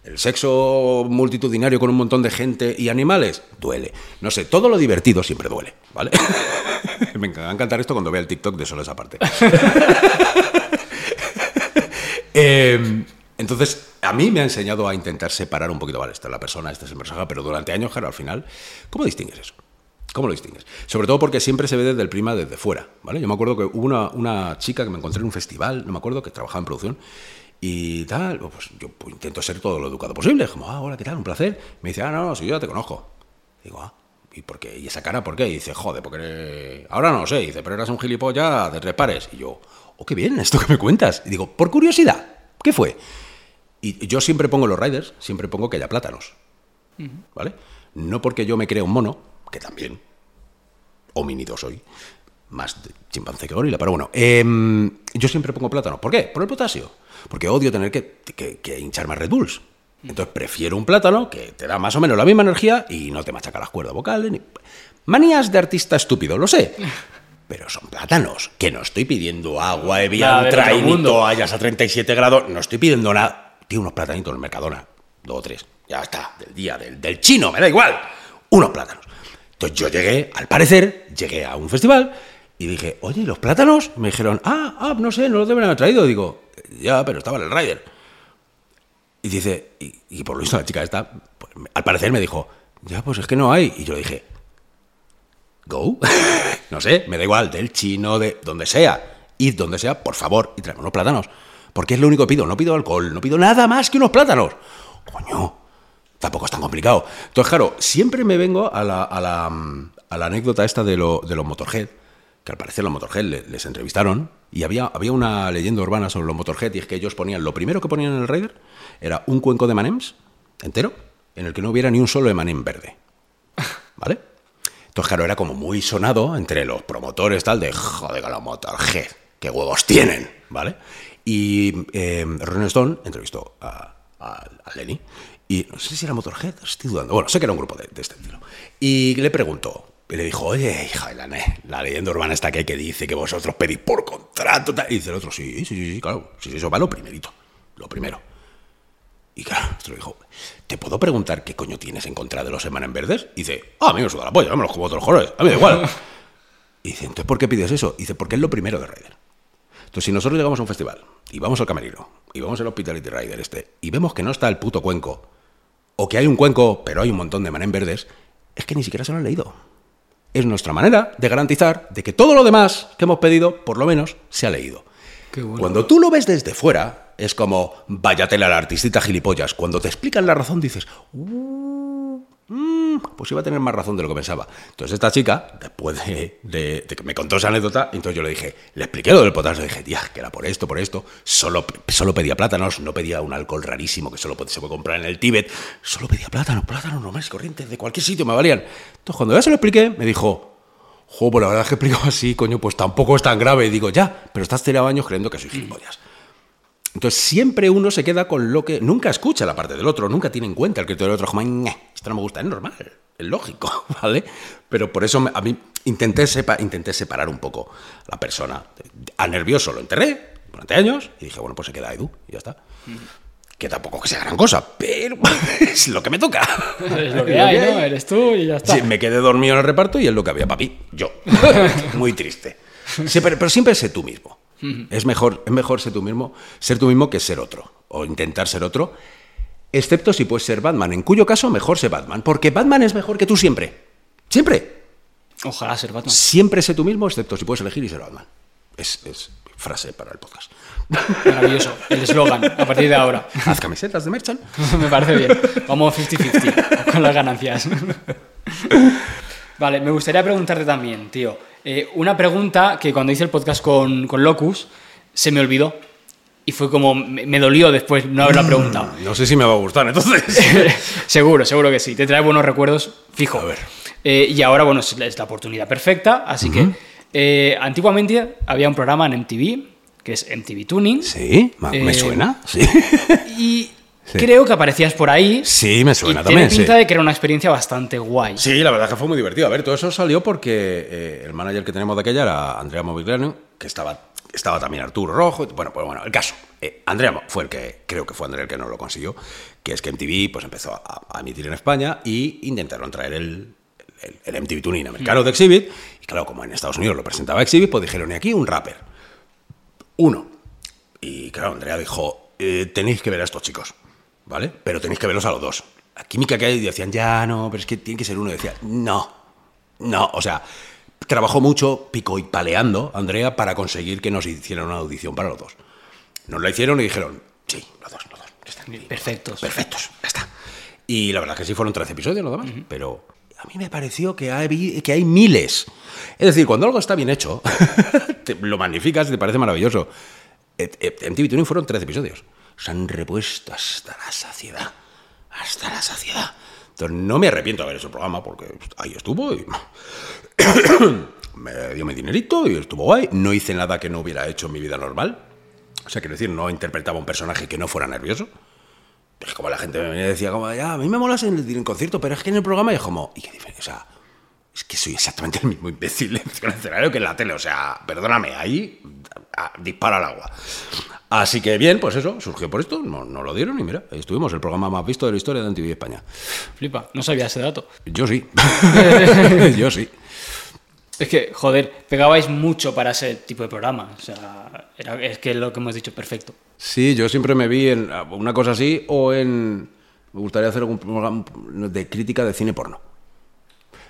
el sexo multitudinario con un montón de gente y animales duele. No sé, todo lo divertido siempre duele, ¿vale? Me va a encantar esto cuando vea el TikTok de solo esa parte. Eh, entonces, a mí me ha enseñado a intentar separar un poquito, vale, esta es la persona, este es el personaje, pero durante años, claro, al final, ¿cómo distingues eso? ¿Cómo lo distingues? Sobre todo porque siempre se ve desde el prima desde fuera, ¿vale? Yo me acuerdo que hubo una, una chica que me encontré en un festival, no me acuerdo, que trabajaba en producción, y tal, pues yo pues, intento ser todo lo educado posible, como, ah, hola, ¿qué tal? Un placer. Me dice, ah, no, no, si yo ya te conozco. Digo, ah, ¿y por qué? ¿Y esa cara por qué? Y dice, joder, porque eres- ahora no lo sé. Y dice, pero eras un gilipollas de tres pares. Y yo, oh, qué bien, esto que me cuentas. Y digo, por curiosidad, ¿qué fue? Y yo siempre pongo los riders, siempre pongo que haya plátanos. ¿Vale? No porque yo me crea un mono, que también, homínido soy, más de chimpancé que gorila, pero bueno, em, yo siempre pongo plátano. ¿Por qué? Por el potasio. Porque odio tener que, que, que hinchar más Red Bulls. Entonces prefiero un plátano que te da más o menos la misma energía y no te machaca las cuerdas vocales. Ni... Manías de artista estúpido, lo sé. Pero son plátanos, que no estoy pidiendo agua, Nada Evian, del otro Train y toallas a 37 grados, no estoy pidiendo nada. Tío, unos platanitos en el Mercadona, dos o tres, ya está, del día, del, del chino, me da igual, unos plátanos. Entonces yo llegué, al parecer, llegué a un festival y dije, oye, ¿y los plátanos? Me dijeron, ah, ah, no sé, no los deben haber traído. Digo, ya, pero estaba en el rider. Y dice, y, por lo visto la chica esta, pues, al parecer me dijo, ya, pues es que no hay. Y yo dije, go. no sé, me da igual, del chino, de donde sea. Id donde sea, por favor, y traemos unos plátanos. Porque es lo único que pido. No pido alcohol, no pido nada más que unos plátanos. Coño, tampoco es tan complicado. Entonces, claro, siempre me vengo a la, a la, a la anécdota esta de, lo, de los Motorhead, que al parecer los Motorhead le- les entrevistaron, y había, había una leyenda urbana sobre los Motorhead, y es que ellos ponían, lo primero que ponían en el Raider era un cuenco de Manems entero, en el que no hubiera ni un solo Emanem verde. ¿Vale? Entonces, claro, era como muy sonado entre los promotores, tal, de joder, los Motorhead, qué huevos tienen, ¿vale? Y eh, Stone entrevistó a, a, a Lenny, y no sé si era Motorhead, estoy dudando, bueno, sé que era un grupo de, de este estilo. Y le preguntó, y le dijo, oye, hija de la, ne- la leyenda urbana está que, que dice que vosotros pedís por contrato, tal. Y dice el otro, sí, sí, sí, sí, claro, sí, eso va lo primerito, lo primero. Y claro, lo dijo, ¿te puedo preguntar qué coño tienes en contra de los Emanem verdes? Y dice, ah, a mí me suda la polla, me los como otros colores, a mí me da igual. Y dice, entonces, ¿por qué pides eso? Y dice, porque es lo primero de Raider. Entonces, si nosotros llegamos a un festival y vamos al camerino y vamos al Hospitality Rider este y vemos que no está el puto cuenco, o que hay un cuenco, pero hay un montón de manem verdes, es que ni siquiera se lo han leído. Es nuestra manera de garantizar de que todo lo demás que hemos pedido, por lo menos, se ha leído. Qué bueno. Cuando tú lo ves desde fuera, es como, váyatela al artistita gilipollas. Cuando te explican la razón, dices, "Uh, mm, pues iba a tener más razón de lo que pensaba. Entonces esta chica, después de, de- de que me contó esa anécdota, entonces yo le dije, le expliqué lo del potasio, dije, tía, que era por esto, por esto, solo, solo pedía plátanos, no pedía un alcohol rarísimo que solo se puede comprar en el Tíbet, solo pedía plátanos, plátanos normales corrientes, de cualquier sitio me valían. Entonces cuando ya se lo expliqué, me dijo, Jo, pues la verdad es que explicado así, coño, pues tampoco es tan grave. Y digo, ya, pero estás tirado años creyendo que soy gilipollas. Entonces siempre uno se queda con lo que. Nunca escucha la parte del otro, nunca tiene en cuenta el criterio del otro. Como, "Ñe, esto no me gusta, es normal, es lógico, ¿vale? Pero por eso a mí intenté, sepa- intenté separar un poco a la persona. A nervioso lo enterré durante años y dije, bueno, pues se queda Edu y ya está. Que tampoco que sea gran cosa, pero es lo que me toca. Es lo que hay, ¿no? Eres tú y ya está. Sí, me quedé dormido en el reparto y es lo que había para mí. Yo. Muy triste. Pero siempre sé tú mismo. Es mejor, es mejor ser tú mismo, ser tú mismo que ser otro. O intentar ser otro. Excepto si puedes ser Batman. En cuyo caso, mejor ser Batman. Porque Batman es mejor que tú siempre. Siempre. Ojalá ser Batman. Siempre sé tú mismo, excepto si puedes elegir y ser Batman. Es, es frase para el podcast. Maravilloso. El eslogan, a partir de ahora. Haz camisetas de Merchant. Me parece bien. Vamos 50-50 con las ganancias. Vale, me gustaría preguntarte también, tío. Eh, una pregunta que cuando hice el podcast con, con Locus se me olvidó. Y fue como, me, me dolió después no haberla preguntado. No sé si me va a gustar, entonces. seguro, seguro que sí. Te trae buenos recuerdos, fijo. A ver. Eh, y ahora, bueno, es la, es la oportunidad perfecta. Así que, eh, antiguamente había un programa en MTV, que es MTV Tuning. Sí, ¿me Eh, suena? Sí. Y Sí. creo que aparecías por ahí. Sí, me suena y también. Tiene pinta sí. de que era una experiencia bastante guay. Sí, la verdad es que fue muy divertido. A ver, todo eso salió porque eh, el manager que tenemos de aquella era Andrea Movigliano, que estaba, estaba también Arturo Rojo. Bueno, pues bueno, el caso. eh, Andrea fue el que, creo que fue Andrea el que no lo consiguió, que es que MTV pues, empezó a, a emitir en España y intentaron traer el, el, el MTV Tuning americano de Exhibit. Y claro, como en Estados Unidos lo presentaba Exhibit, pues dijeron, y aquí un rapper. Uno. Y claro, Andrea dijo, eh, tenéis que ver a estos chicos, ¿vale? Pero tenéis que verlos a los dos. La química que hay, decían, ya, no, pero es que tiene que ser uno. Y decía, no, no, o sea, trabajó mucho pico y paleando, Andrea, para conseguir que nos hicieran una audición para los dos. Nos la hicieron y dijeron, sí, los dos, los dos, ya está. Perfectos. Perfectos, ya está. Y la verdad es que sí fueron 13 episodios nada más, pero a mí me pareció que hay, que hay miles. Es decir, cuando algo está bien hecho, te lo magnificas y te parece maravilloso. Eh, eh, En TV Tuning fueron 13 episodios. Se han repuesto hasta la saciedad. Hasta la saciedad. Entonces no me arrepiento de hecho el programa porque ahí estuvo y me dio mi dinerito y estuvo guay. No hice nada que no hubiera hecho en mi vida normal. O sea, quiero decir, no interpretaba un personaje que no fuera nervioso. Es como la gente me decía, como, ya, a mí me molas en el, en concierto, pero es que en el programa es como, ¿y qué diferencia? O sea, es que soy exactamente el mismo imbécil en el escenario que en la tele. O sea, perdóname, ahí a- dispara al agua. Así que bien, pues eso, surgió por esto, no, no lo dieron y mira, ahí estuvimos, el programa más visto de la historia de MTV España. Flipa, no sabía ese dato. Yo sí. Yo sí. Es que, joder, pegabais mucho para ese tipo de programa. O sea, era, es que lo que hemos dicho, perfecto. Sí, yo siempre me vi en una cosa así o en... Me gustaría hacer algún programa de crítica de cine porno.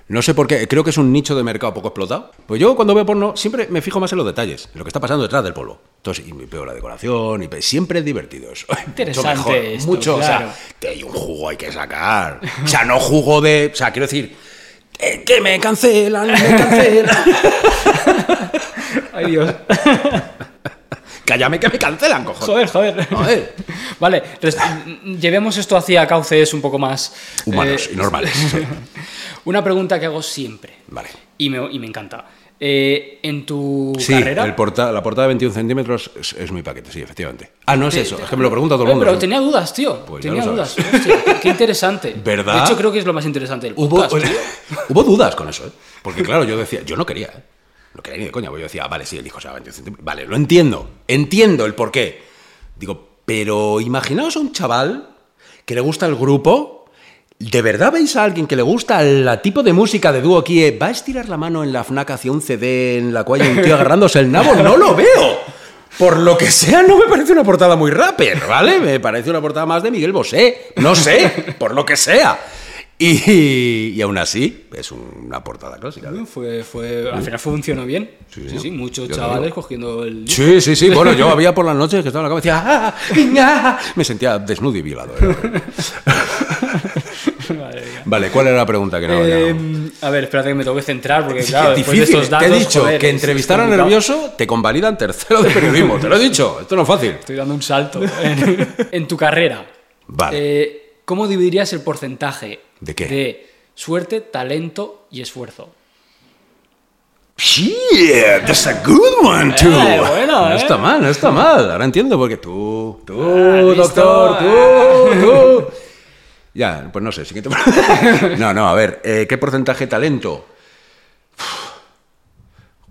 No sé por qué, creo que es un nicho de mercado poco explotado. Pues yo cuando veo porno siempre me fijo más en los detalles, en lo que está pasando detrás del polvo. Entonces, y me veo la decoración, y siempre es divertido eso. Interesante mucho mejor, esto, mucho, o sea, claro. te hay un jugo hay que sacar. O sea, no jugo de, o sea, quiero decir, eh, que me cancelan, me cancelan. Ay, Dios. Cállame que me cancelan, cojones. Joder, joder. Joder. Vale, res- llevemos esto hacia cauces un poco más... Humanos eh, y normales. Una pregunta que hago siempre, Vale. y me, y me encanta. Eh, en tu Sí, carrera... el porta- la portada de 21 centímetros es, es mi paquete, sí, efectivamente. Ah, no es Te- eso, te- es que me lo pregunta todo el Eh, mundo. Pero tenía dudas, tío. Pues tenía dudas. Hostia, qué, interesante. ¿Verdad? De hecho, creo que es lo más interesante del Hubo, tío. hubo dudas con eso, ¿eh? Porque claro, yo decía, yo no quería, ¿eh? No quería ni de coña, porque yo decía, ah, vale, sí, el hijo se va 21 centímetros. Vale, lo entiendo, entiendo el porqué. Digo, pero imaginaos a un chaval que le gusta el grupo. ¿De verdad veis a alguien que le gusta el tipo de música de dúo Kie? ¿Va a estirar la mano en la FNAC hacia un CD en la cual hay un tío agarrándose el nabo? ¡No lo veo! Por lo que sea, no me parece una portada muy rapper, ¿vale? Me parece una portada más de Miguel Bosé. No sé, por lo que sea. Y, y aún así, es una portada clásica. ¿no? Fue, fue, al final funcionó bien. Sí, Sí, sí. muchos Yo chavales cogiendo el. Sí, sí, sí. Bueno, yo había por las noches que estaba en la cama y decía, ¡ah! ¡ah! Me sentía desnudo y violado. horrible. Madre mía. Vale, ¿cuál era la pregunta que no? Eh, no- a ver, espérate que me tengo que centrar porque, Sí, claro, es de difícil. estos datos. te he dicho joder, que entrevistar a nervioso te convalidan tercero de periodismo. Te lo he dicho. Esto no es fácil. Estoy dando un salto. en, en tu carrera, Vale. eh, ¿cómo dividirías el porcentaje ¿De qué? de suerte, talento y esfuerzo? Yeah, that's a good one, too. Eh, bueno, no eh. está mal, no está mal. Ahora entiendo porque tú, tú, Ah, doctor, tú, tú. Ya, pues no sé, siguiente. No, no, a ver, eh, ¿qué porcentaje de talento? Uf,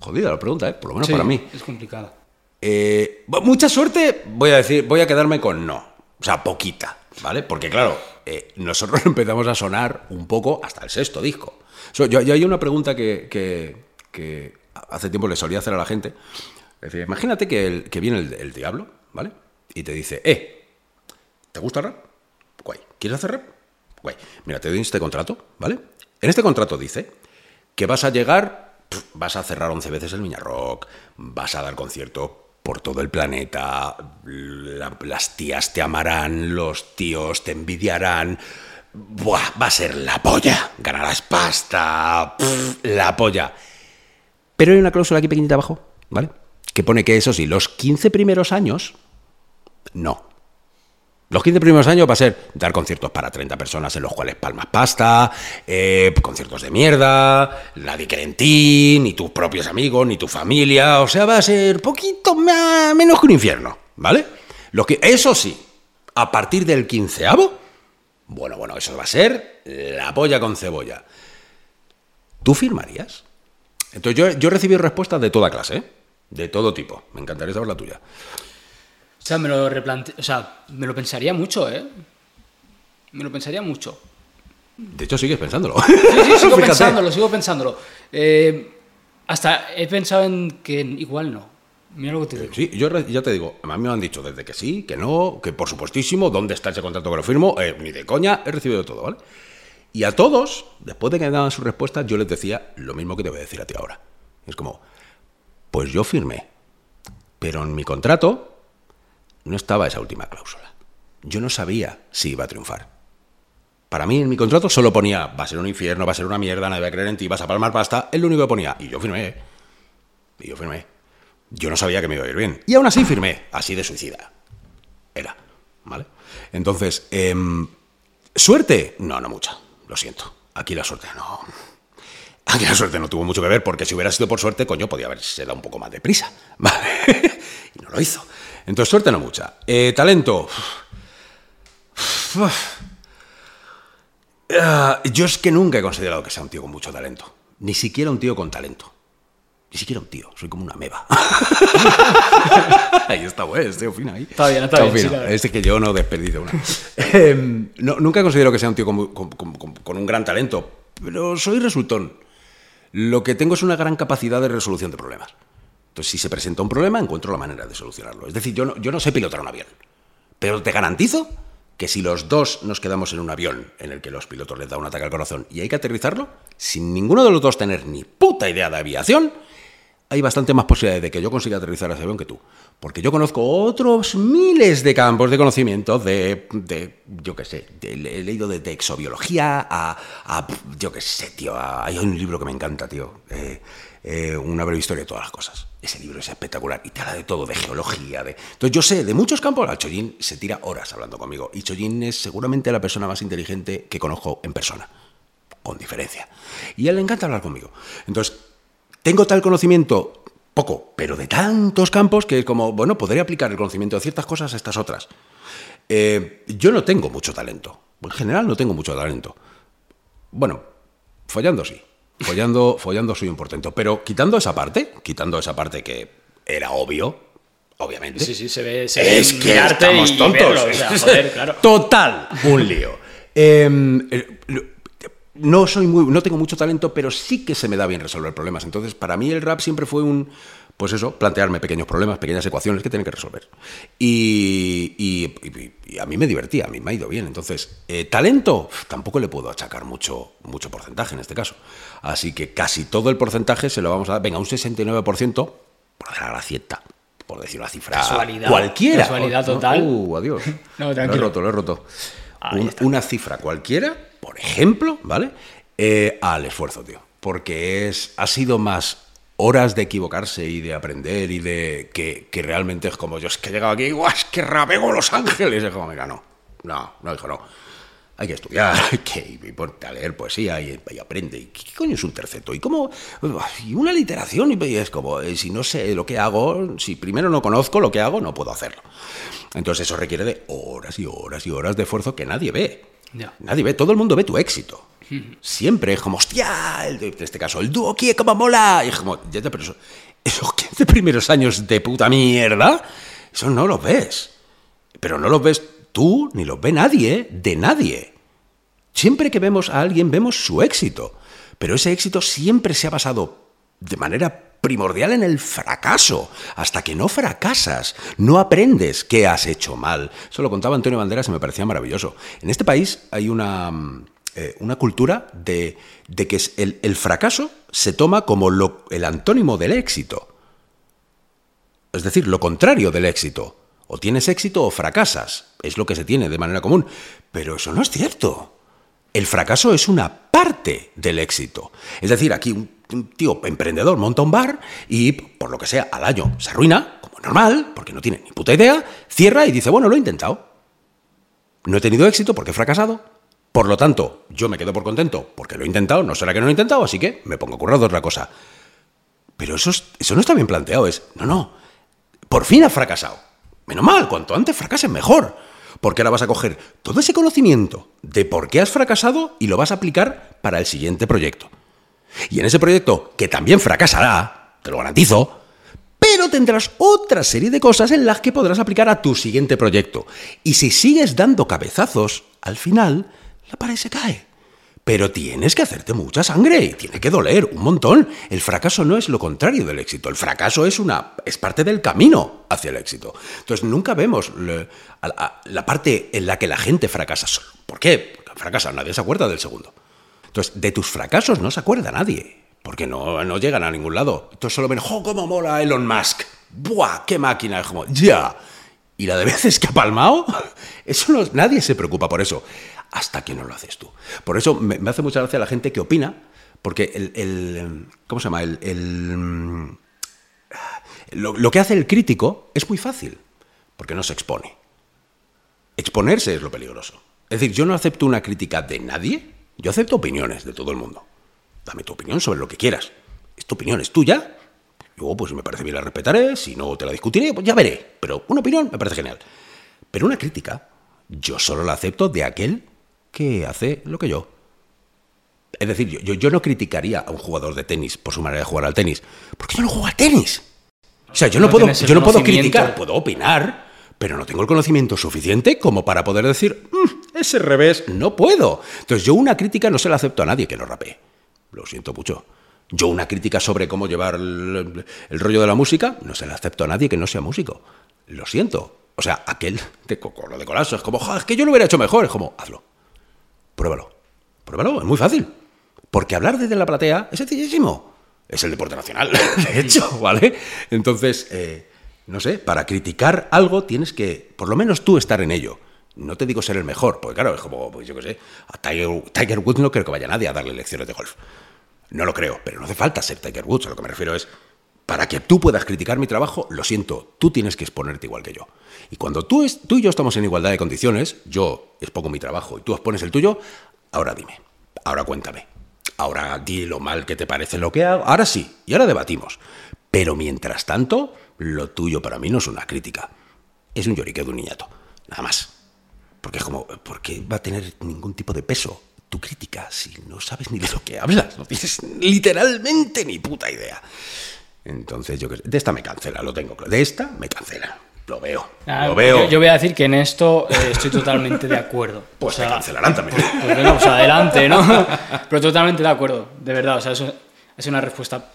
Jodida la pregunta, ¿eh? Por lo menos Sí, para mí. Es complicado. Eh, mucha suerte, voy a decir, voy a quedarme con no. O sea, poquita, ¿vale? Porque claro, eh, nosotros empezamos a sonar un poco hasta el sexto disco. So, yo, yo hay una pregunta que, que- que hace tiempo le solía hacer a la gente. Decía, imagínate que, el- que viene el, el diablo, ¿vale? Y te dice, eh, ¿te gusta el rap? ¿Quieres hacer? Guay. Mira, te doy este contrato, ¿vale? En este contrato dice que vas a llegar, vas a cerrar 11 veces el Miña Rock, vas a dar concierto por todo el planeta, la- las tías te amarán, los tíos te envidiarán. Buah, va a ser la polla. Ganarás pasta, la polla. Pero hay una cláusula aquí pequeñita abajo, ¿vale? Que pone que eso sí, los 15 primeros años, no. Los 15 primeros años va a ser dar conciertos para 30 personas en los cuales palmas pasta, eh, conciertos de mierda, nadie cree ni tus propios amigos, ni tu familia. O sea, va a ser poquito más, menos que un infierno, ¿vale? Lo que, eso sí, a partir del quinceavo, bueno, bueno, eso va a ser la polla con cebolla. ¿Tú firmarías? Entonces yo, yo he recibido respuestas de toda clase, ¿eh? de todo tipo. Me encantaría saber la tuya. O sea, me lo replante... O sea, me lo pensaría mucho, ¿eh? Me lo pensaría mucho. De hecho, sigues pensándolo. Sí, sí, sigo pensándolo, sigo pensándolo. Eh, hasta he pensado en que igual no. Mira lo que te digo. Sí, yo ya te digo, a mí me han dicho desde que sí, que no, que por supuestísimo, ¿dónde está ese contrato que lo firmo? Eh, ni de coña, he recibido todo, ¿vale? Y a todos, después de que me daban sus respuestas, yo les decía lo mismo que te voy a decir a ti ahora. Es como, pues yo firmé, pero en mi contrato no estaba esa última cláusula. Yo no sabía si iba a triunfar. Para mí en mi contrato solo ponía, va a ser un infierno, va a ser una mierda, nadie va a creer en ti, vas a palmar pasta, es lo único que ponía. Y yo firmé. Y yo firmé. Yo no sabía que me iba a ir bien. Y aún así firmé, así de suicida. Era, ¿vale? Entonces, em, ¿suerte? No, no mucha, lo siento. Aquí la suerte no... Aquí la suerte no tuvo mucho que ver, porque si hubiera sido por suerte, coño, podía haberse dado un poco más de prisa, ¿vale? y no lo hizo. Entonces, suerte no mucha. Eh, talento... Ah, yo es que nunca he considerado que sea un tío con mucho talento. Ni siquiera un tío con talento. Ni siquiera un tío. Soy como una meba. Ahí está, güey. Estoy fino ahí. Está bien, está bien, fino. sí, es que yo no desperdicio una. Em, no, nunca considero que sea un tío con, mu- con- con- con- con un gran talento. Pero soy resultón. Lo que tengo es una gran capacidad de resolución de problemas. Entonces, si se presenta un problema, encuentro la manera de solucionarlo. Es decir, yo no, sé pilotar un avión, pero te garantizo que si los dos nos quedamos en un avión en el que los pilotos les da un ataque al corazón y hay que aterrizarlo, sin ninguno de los dos tener ni puta idea de aviación, hay bastante más posibilidades de que yo consiga aterrizar ese avión que tú. Porque yo conozco otros miles de campos de conocimiento de, de yo qué sé, he leído de, exobiología a, a, yo qué sé, tío, hay un libro que me encanta, tío, eh, eh, una breve historia de todas las cosas. Ese libro es espectacular y te habla de todo, de geología, de... Entonces yo sé de muchos campos, al Chollín se tira horas hablando conmigo y Chollín es seguramente la persona más inteligente que conozco en persona, con diferencia. Y a él le encanta hablar conmigo. Entonces, tengo tal conocimiento, poco, pero de tantos campos que es como, bueno, podría aplicar el conocimiento de ciertas cosas a estas otras. Eh, yo no tengo mucho talento. En general no tengo mucho talento. Bueno, follando sí. Follando, follando soy un portento. Pero quitando esa parte, quitando esa parte que era obvio, obviamente. Sí, sí, se ve. Se es que estamos tontos. claro. Total, un lío. Em, eh, no soy muy, no tengo mucho talento, pero sí que se me da bien resolver problemas. Entonces, para mí el rap siempre fue un, pues eso, plantearme pequeños problemas, pequeñas ecuaciones que tienen que resolver. Y, a mí me divertía, a mí me ha ido bien. Entonces, eh, talento, tampoco le puedo achacar mucho, mucho porcentaje en este caso. Así que casi todo el porcentaje se lo vamos a dar, venga, un 69% por hacer la cieta por decir una cifra casualidad, cualquiera. Casualidad total. Uh, adiós. no, tranquilo. Lo he roto, lo he roto. una cifra cualquiera por ejemplo, ¿vale? Eh, al esfuerzo, tío. Porque es, ha sido más horas de equivocarse y de aprender y de que, realmente es como yo es que he llegado aquí, ¡guau! Es que rapego Los Ángeles. Es como, mira, no, no, no, dijo, no. Hay que estudiar, hay que ponte a leer poesía y, aprende. ¿Y qué coño es un terceto? ¿Y cómo? Y una literación. Y es como, eh, si no sé lo que hago, si primero no conozco lo que hago, no puedo hacerlo. Entonces eso requiere de horas y horas y horas de esfuerzo que nadie ve. Nadie ve, todo el mundo ve tu éxito. Siempre es como, hostia, en este caso, el dúo, ¿qué? ¿Cómo mola? Y es como, ya te, pero esos 15 primeros años de puta mierda, eso no los ves. Pero no los ves tú, ni los ve nadie, de nadie. Siempre que vemos a alguien, vemos su éxito. Pero ese éxito siempre se ha basado de manera primordial en el fracaso. Hasta que no fracasas, no aprendes qué has hecho mal. Eso lo contaba Antonio Banderas y me parecía maravilloso. En este país hay una, mm, eh, una cultura de, que el, fracaso se toma como el antónimo del éxito. Es decir, lo contrario del éxito. O tienes éxito o fracasas. Es lo que se tiene de manera común. Pero eso no es cierto. El fracaso es una parte del éxito. Es decir, aquí un tío emprendedor monta un bar y, por lo que sea, al año se arruina, como normal, porque no tiene ni puta idea, cierra y dice, bueno, lo he intentado. No he tenido éxito porque he fracasado. Por lo tanto, yo me quedo por contento porque lo he intentado, no será que no lo he intentado, así que me pongo a currar de otra cosa. Pero eso, eso no está bien planteado, es, no, no, por fin has fracasado. Menos mal, cuanto antes fracases mejor. Porque ahora vas a coger todo ese conocimiento de por qué has fracasado y lo vas a aplicar para el siguiente proyecto. Y en ese proyecto, que también fracasará, te lo garantizo, pero tendrás otra serie de cosas en las que podrás aplicar a tu siguiente proyecto. Y si sigues dando cabezazos, al final la pared se cae. Pero tienes que hacerte mucha sangre y tiene que doler un montón. El fracaso no es lo contrario del éxito. El fracaso es una es parte del camino hacia el éxito. Entonces nunca vemos la, parte en la que la gente fracasa. ¿Por qué? Porque fracasa, nadie se acuerda del segundo. Entonces, de tus fracasos no se acuerda nadie, porque no, no llegan a ningún lado. Entonces solo ven, ¡jo, cómo mola Elon Musk! ¡Buah, qué máquina! ¡ya! Y la de veces que ha palmado, eso no, nadie se preocupa por eso, hasta que no lo haces tú. Por eso me, hace mucha gracia la gente que opina, porque el, ¿cómo se llama? El, lo, lo que hace el crítico es muy fácil, porque no se expone. Exponerse es lo peligroso. Es decir, yo no acepto una crítica de nadie yo acepto opiniones de todo el mundo. Dame tu opinión sobre lo que quieras. Es tu opinión, es tuya. Yo, pues me parece bien, la respetaré. Si no te la discutiré, pues ya veré. Pero una opinión me parece genial. Pero una crítica, yo solo la acepto de aquel que hace lo que yo. Es decir, yo, yo, no criticaría a un jugador de tenis por su manera de jugar al tenis, porque yo no juego al tenis. O sea, yo no, puedo, yo no puedo criticar, puedo opinar, pero no tengo el conocimiento suficiente como para poder decir, mm, ese revés no puedo. Entonces yo una crítica no se la acepto a nadie que lo rapee. Lo siento mucho. Yo una crítica sobre cómo llevar el, el rollo de la música, no se la acepto a nadie que no sea músico. Lo siento. O sea, aquel de lo de Colasso, es como, "Ja, es que yo lo hubiera hecho mejor. Es como, hazlo. Pruébalo. Pruébalo, es muy fácil. Porque hablar desde la platea es sencillísimo. Es el deporte nacional, de hecho, ¿vale? Entonces, eh, no sé, para criticar algo tienes que, por lo menos tú, estar en ello. No te digo ser el mejor, porque claro, es como, pues yo qué sé, a Tiger, Tiger Woods no creo que vaya nadie a darle lecciones de golf. No lo creo, pero no hace falta ser Tiger Woods. A lo que me refiero es, para que tú puedas criticar mi trabajo, lo siento, tú tienes que exponerte igual que yo. Y cuando tú, es- y yo estamos en igualdad de condiciones, yo expongo mi trabajo y tú expones el tuyo, ahora dime, ahora cuéntame, ahora di lo mal que te parece lo que hago, ahora sí, y ahora debatimos. Pero mientras tanto, lo tuyo para mí no es una crítica, es un lloriqueo de un niñato, nada más. Porque es como, ¿por qué va a tener ningún tipo de peso tu crítica si no sabes ni de lo que hablas? No tienes literalmente ni puta idea. Entonces, yo sé, de esta me cancela, lo tengo claro. De esta me cancela, lo veo, Ah, lo veo. Yo, yo voy a decir que en esto eh, estoy totalmente de acuerdo. Pues O sea, me cancelarán también. Pues venga, pues adelante, ¿no? Pero totalmente de acuerdo, de verdad. O sea, eso es una respuesta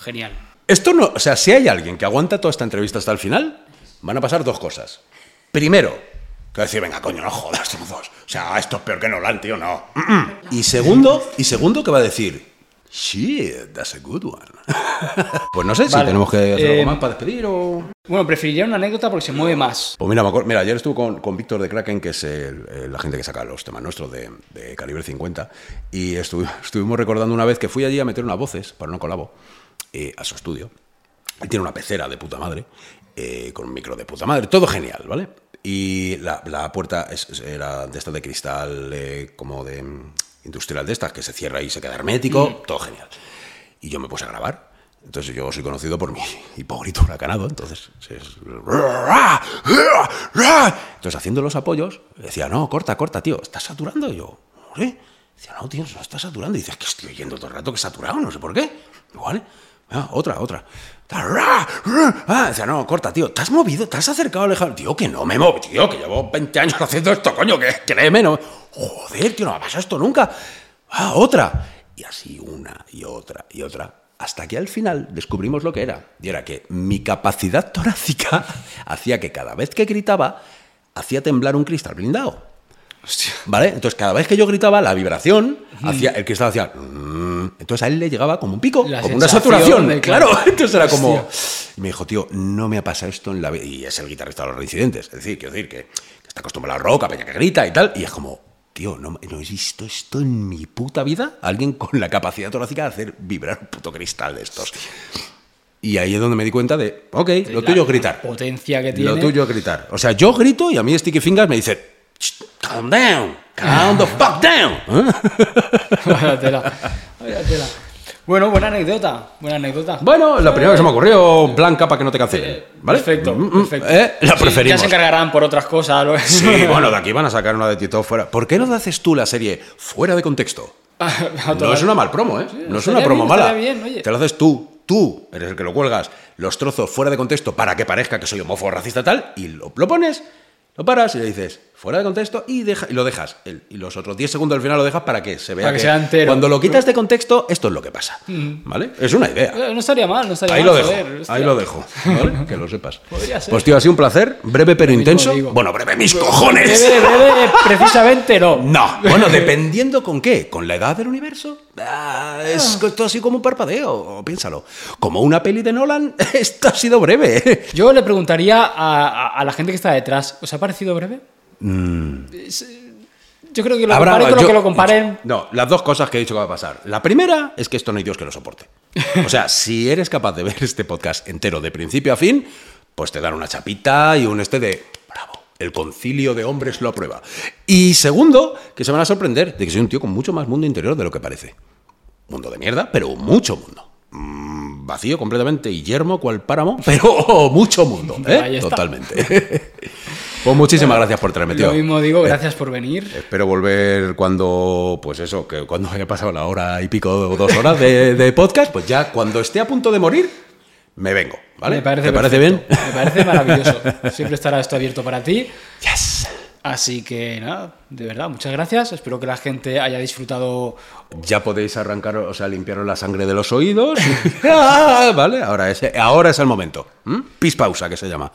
genial. Esto no, o sea, si hay alguien que aguanta toda esta entrevista hasta el final, van a pasar dos cosas. Primero, que va a decir, venga, coño, no jodas, trozos. O sea, esto es peor que Nolan, tío, no. Y segundo, y segundo que va a decir, shit, that's a good one. pues no sé si tenemos que hacer eh, algo más para despedir o... Bueno, preferiría una anécdota porque se mueve más. Pues mira, me acuerdo- mira, ayer estuve con, con Víctor de Kraken, que es el, el- la gente que saca los temas nuestros de, de calibre 50, y estu- estuvimos recordando una vez que fui allí a meter unas voces para una colabo eh, a su estudio. Él tiene una pecera de puta madre, eh, con un micro de puta madre, todo genial, ¿vale? Y la, la puerta es- era de estas de cristal, eh, como de industrial de estas, que se cierra y se queda hermético, todo genial. Y yo me puse a grabar. Entonces yo soy conocido por mi hipogrito huracanado, entonces es... Entonces haciendo los apoyos, decía, no, corta, corta, tío, ¿estás saturando? Y yo, ¿sí? Decía, no, tío, no estás saturando. Y dices, que estoy oyendo todo el rato que he saturado, no sé por qué. Igual, ah, otra, otra. Ah, decía, no, corta, tío, ¿te has movido? ¿Te has acercado, alejado? Tío, que no me muevo, tío, que llevo 20 años haciendo esto, coño, que créeme, no. Joder, tío, no me ha pasado esto nunca. Ah, otra. Y así una y otra y otra. Hasta que al final descubrimos lo que era. Y era que mi capacidad torácica hacía que cada vez que gritaba, hacía temblar un cristal blindado. ¿Vale? Entonces, cada vez que yo gritaba, la vibración hacía, el cristal hacía. "Mm". Entonces a él le llegaba como un pico, La como una saturación. de- claro. claro. Entonces era como. Hostia. Y me dijo, tío, no me ha pasado esto en la vida. Y es el guitarrista de los reincidentes. Es decir, quiero decir que, que está acostumbrado al rock, a peña que grita y tal. Y es como, tío, no, no he visto esto en mi puta vida. Alguien con la capacidad torácica de hacer vibrar un puto cristal de estos. Y ahí es donde me di cuenta de, ok, lo La- tuyo es gritar. Potencia que tiene. Lo tuyo es gritar. O sea, yo grito y a mí Sticky Fingers me dice, "Shh, calm down, calm the fuck down. ¿Eh? Vaya tela, vaya tela. Bueno, buena anécdota. Buena anécdota. Bueno, la primera que se me ocurrió, blanca para que no te cancelen. ¿Vale? Perfecto, Mm, mm, perfecto. ¿eh? La Sí, preferimos. ya se encargarán por otras cosas. lo- Sí, bueno, de aquí van a sacar una de Tito fuera. ¿Por qué no haces tú la serie fuera de contexto? A No es una mal promo, ¿eh? no es una promo bien, mala. estaría bien, oye. Te lo haces tú. Tú eres el que lo cuelgas los trozos fuera de contexto para que parezca que soy homófobo, racista, tal, y lo, lo pones, lo paras y le dices fuera de contexto y, deja, y lo dejas. El- y los otros 10 segundos al final lo dejas para que se vea Para que sea entero. cuando lo quitas de contexto, esto es lo que pasa. ¿Vale? Es una idea. Eh, No estaría mal, no estaría Ahí mal. lo dejo, joder, ahí lo dejo, ¿vale? Que lo sepas. Podría ser. Pues tío, ha sido un placer, breve pero intenso. Bueno, breve mis cojones. Breve, breve, precisamente no. No, bueno, dependiendo con qué, con la edad del universo. Ah, es esto así como un parpadeo, piénsalo. Como una peli de Nolan, esto ha sido breve. Yo le preguntaría a, a- a la gente que está detrás, ¿os ha parecido breve? Es- Yo creo que lo comparen con lo yo- que lo comparen. No, las dos cosas que he dicho que va a pasar. La primera es que esto no hay Dios que lo soporte. O sea, si eres capaz de ver este podcast entero de principio a fin, pues te dan una chapita y un este de bravo. El concilio de hombres lo aprueba. Y segundo, que se van a sorprender de que soy un tío con mucho más mundo interior de lo que parece. Mundo de mierda, pero mucho mundo. Mm, vacío completamente y yermo cual páramo, pero mucho mundo, ¿eh? Totalmente. Pues muchísimas gracias por traerme, tío. Lo mismo digo, gracias por venir. Espero volver cuando, pues eso, que cuando haya pasado la hora y pico o dos horas de, de podcast, pues ya cuando esté a punto de morir, me vengo, ¿vale? Me parece ¿Te parece bien? Me parece maravilloso. Siempre estará esto abierto para ti. Yes. Así que nada, de verdad, muchas gracias. Espero que la gente haya disfrutado. Ya podéis arrancar, o sea, limpiaros la sangre de los oídos. Ah, vale, ahora es, ahora es el momento. ¿Mm? Pis pausa, que se llama.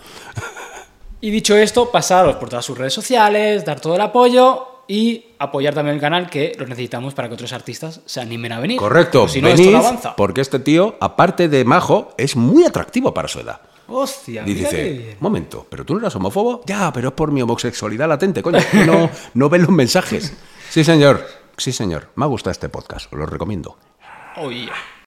Y dicho esto, pasaros por todas sus redes sociales, dar todo el apoyo y apoyar también el canal que lo necesitamos para que otros artistas se animen a venir. Correcto, Porque si no, esto no avanza. porque este tío, aparte de majo, es muy atractivo para su edad. Hostia, Y dice, bien. momento, ¿pero tú no eras homófobo? Ya, pero es por mi homosexualidad latente, coño. que No, no ven los mensajes. Sí, señor. Sí, señor. Me ha gustado este podcast. Os lo recomiendo. Oh, yeah.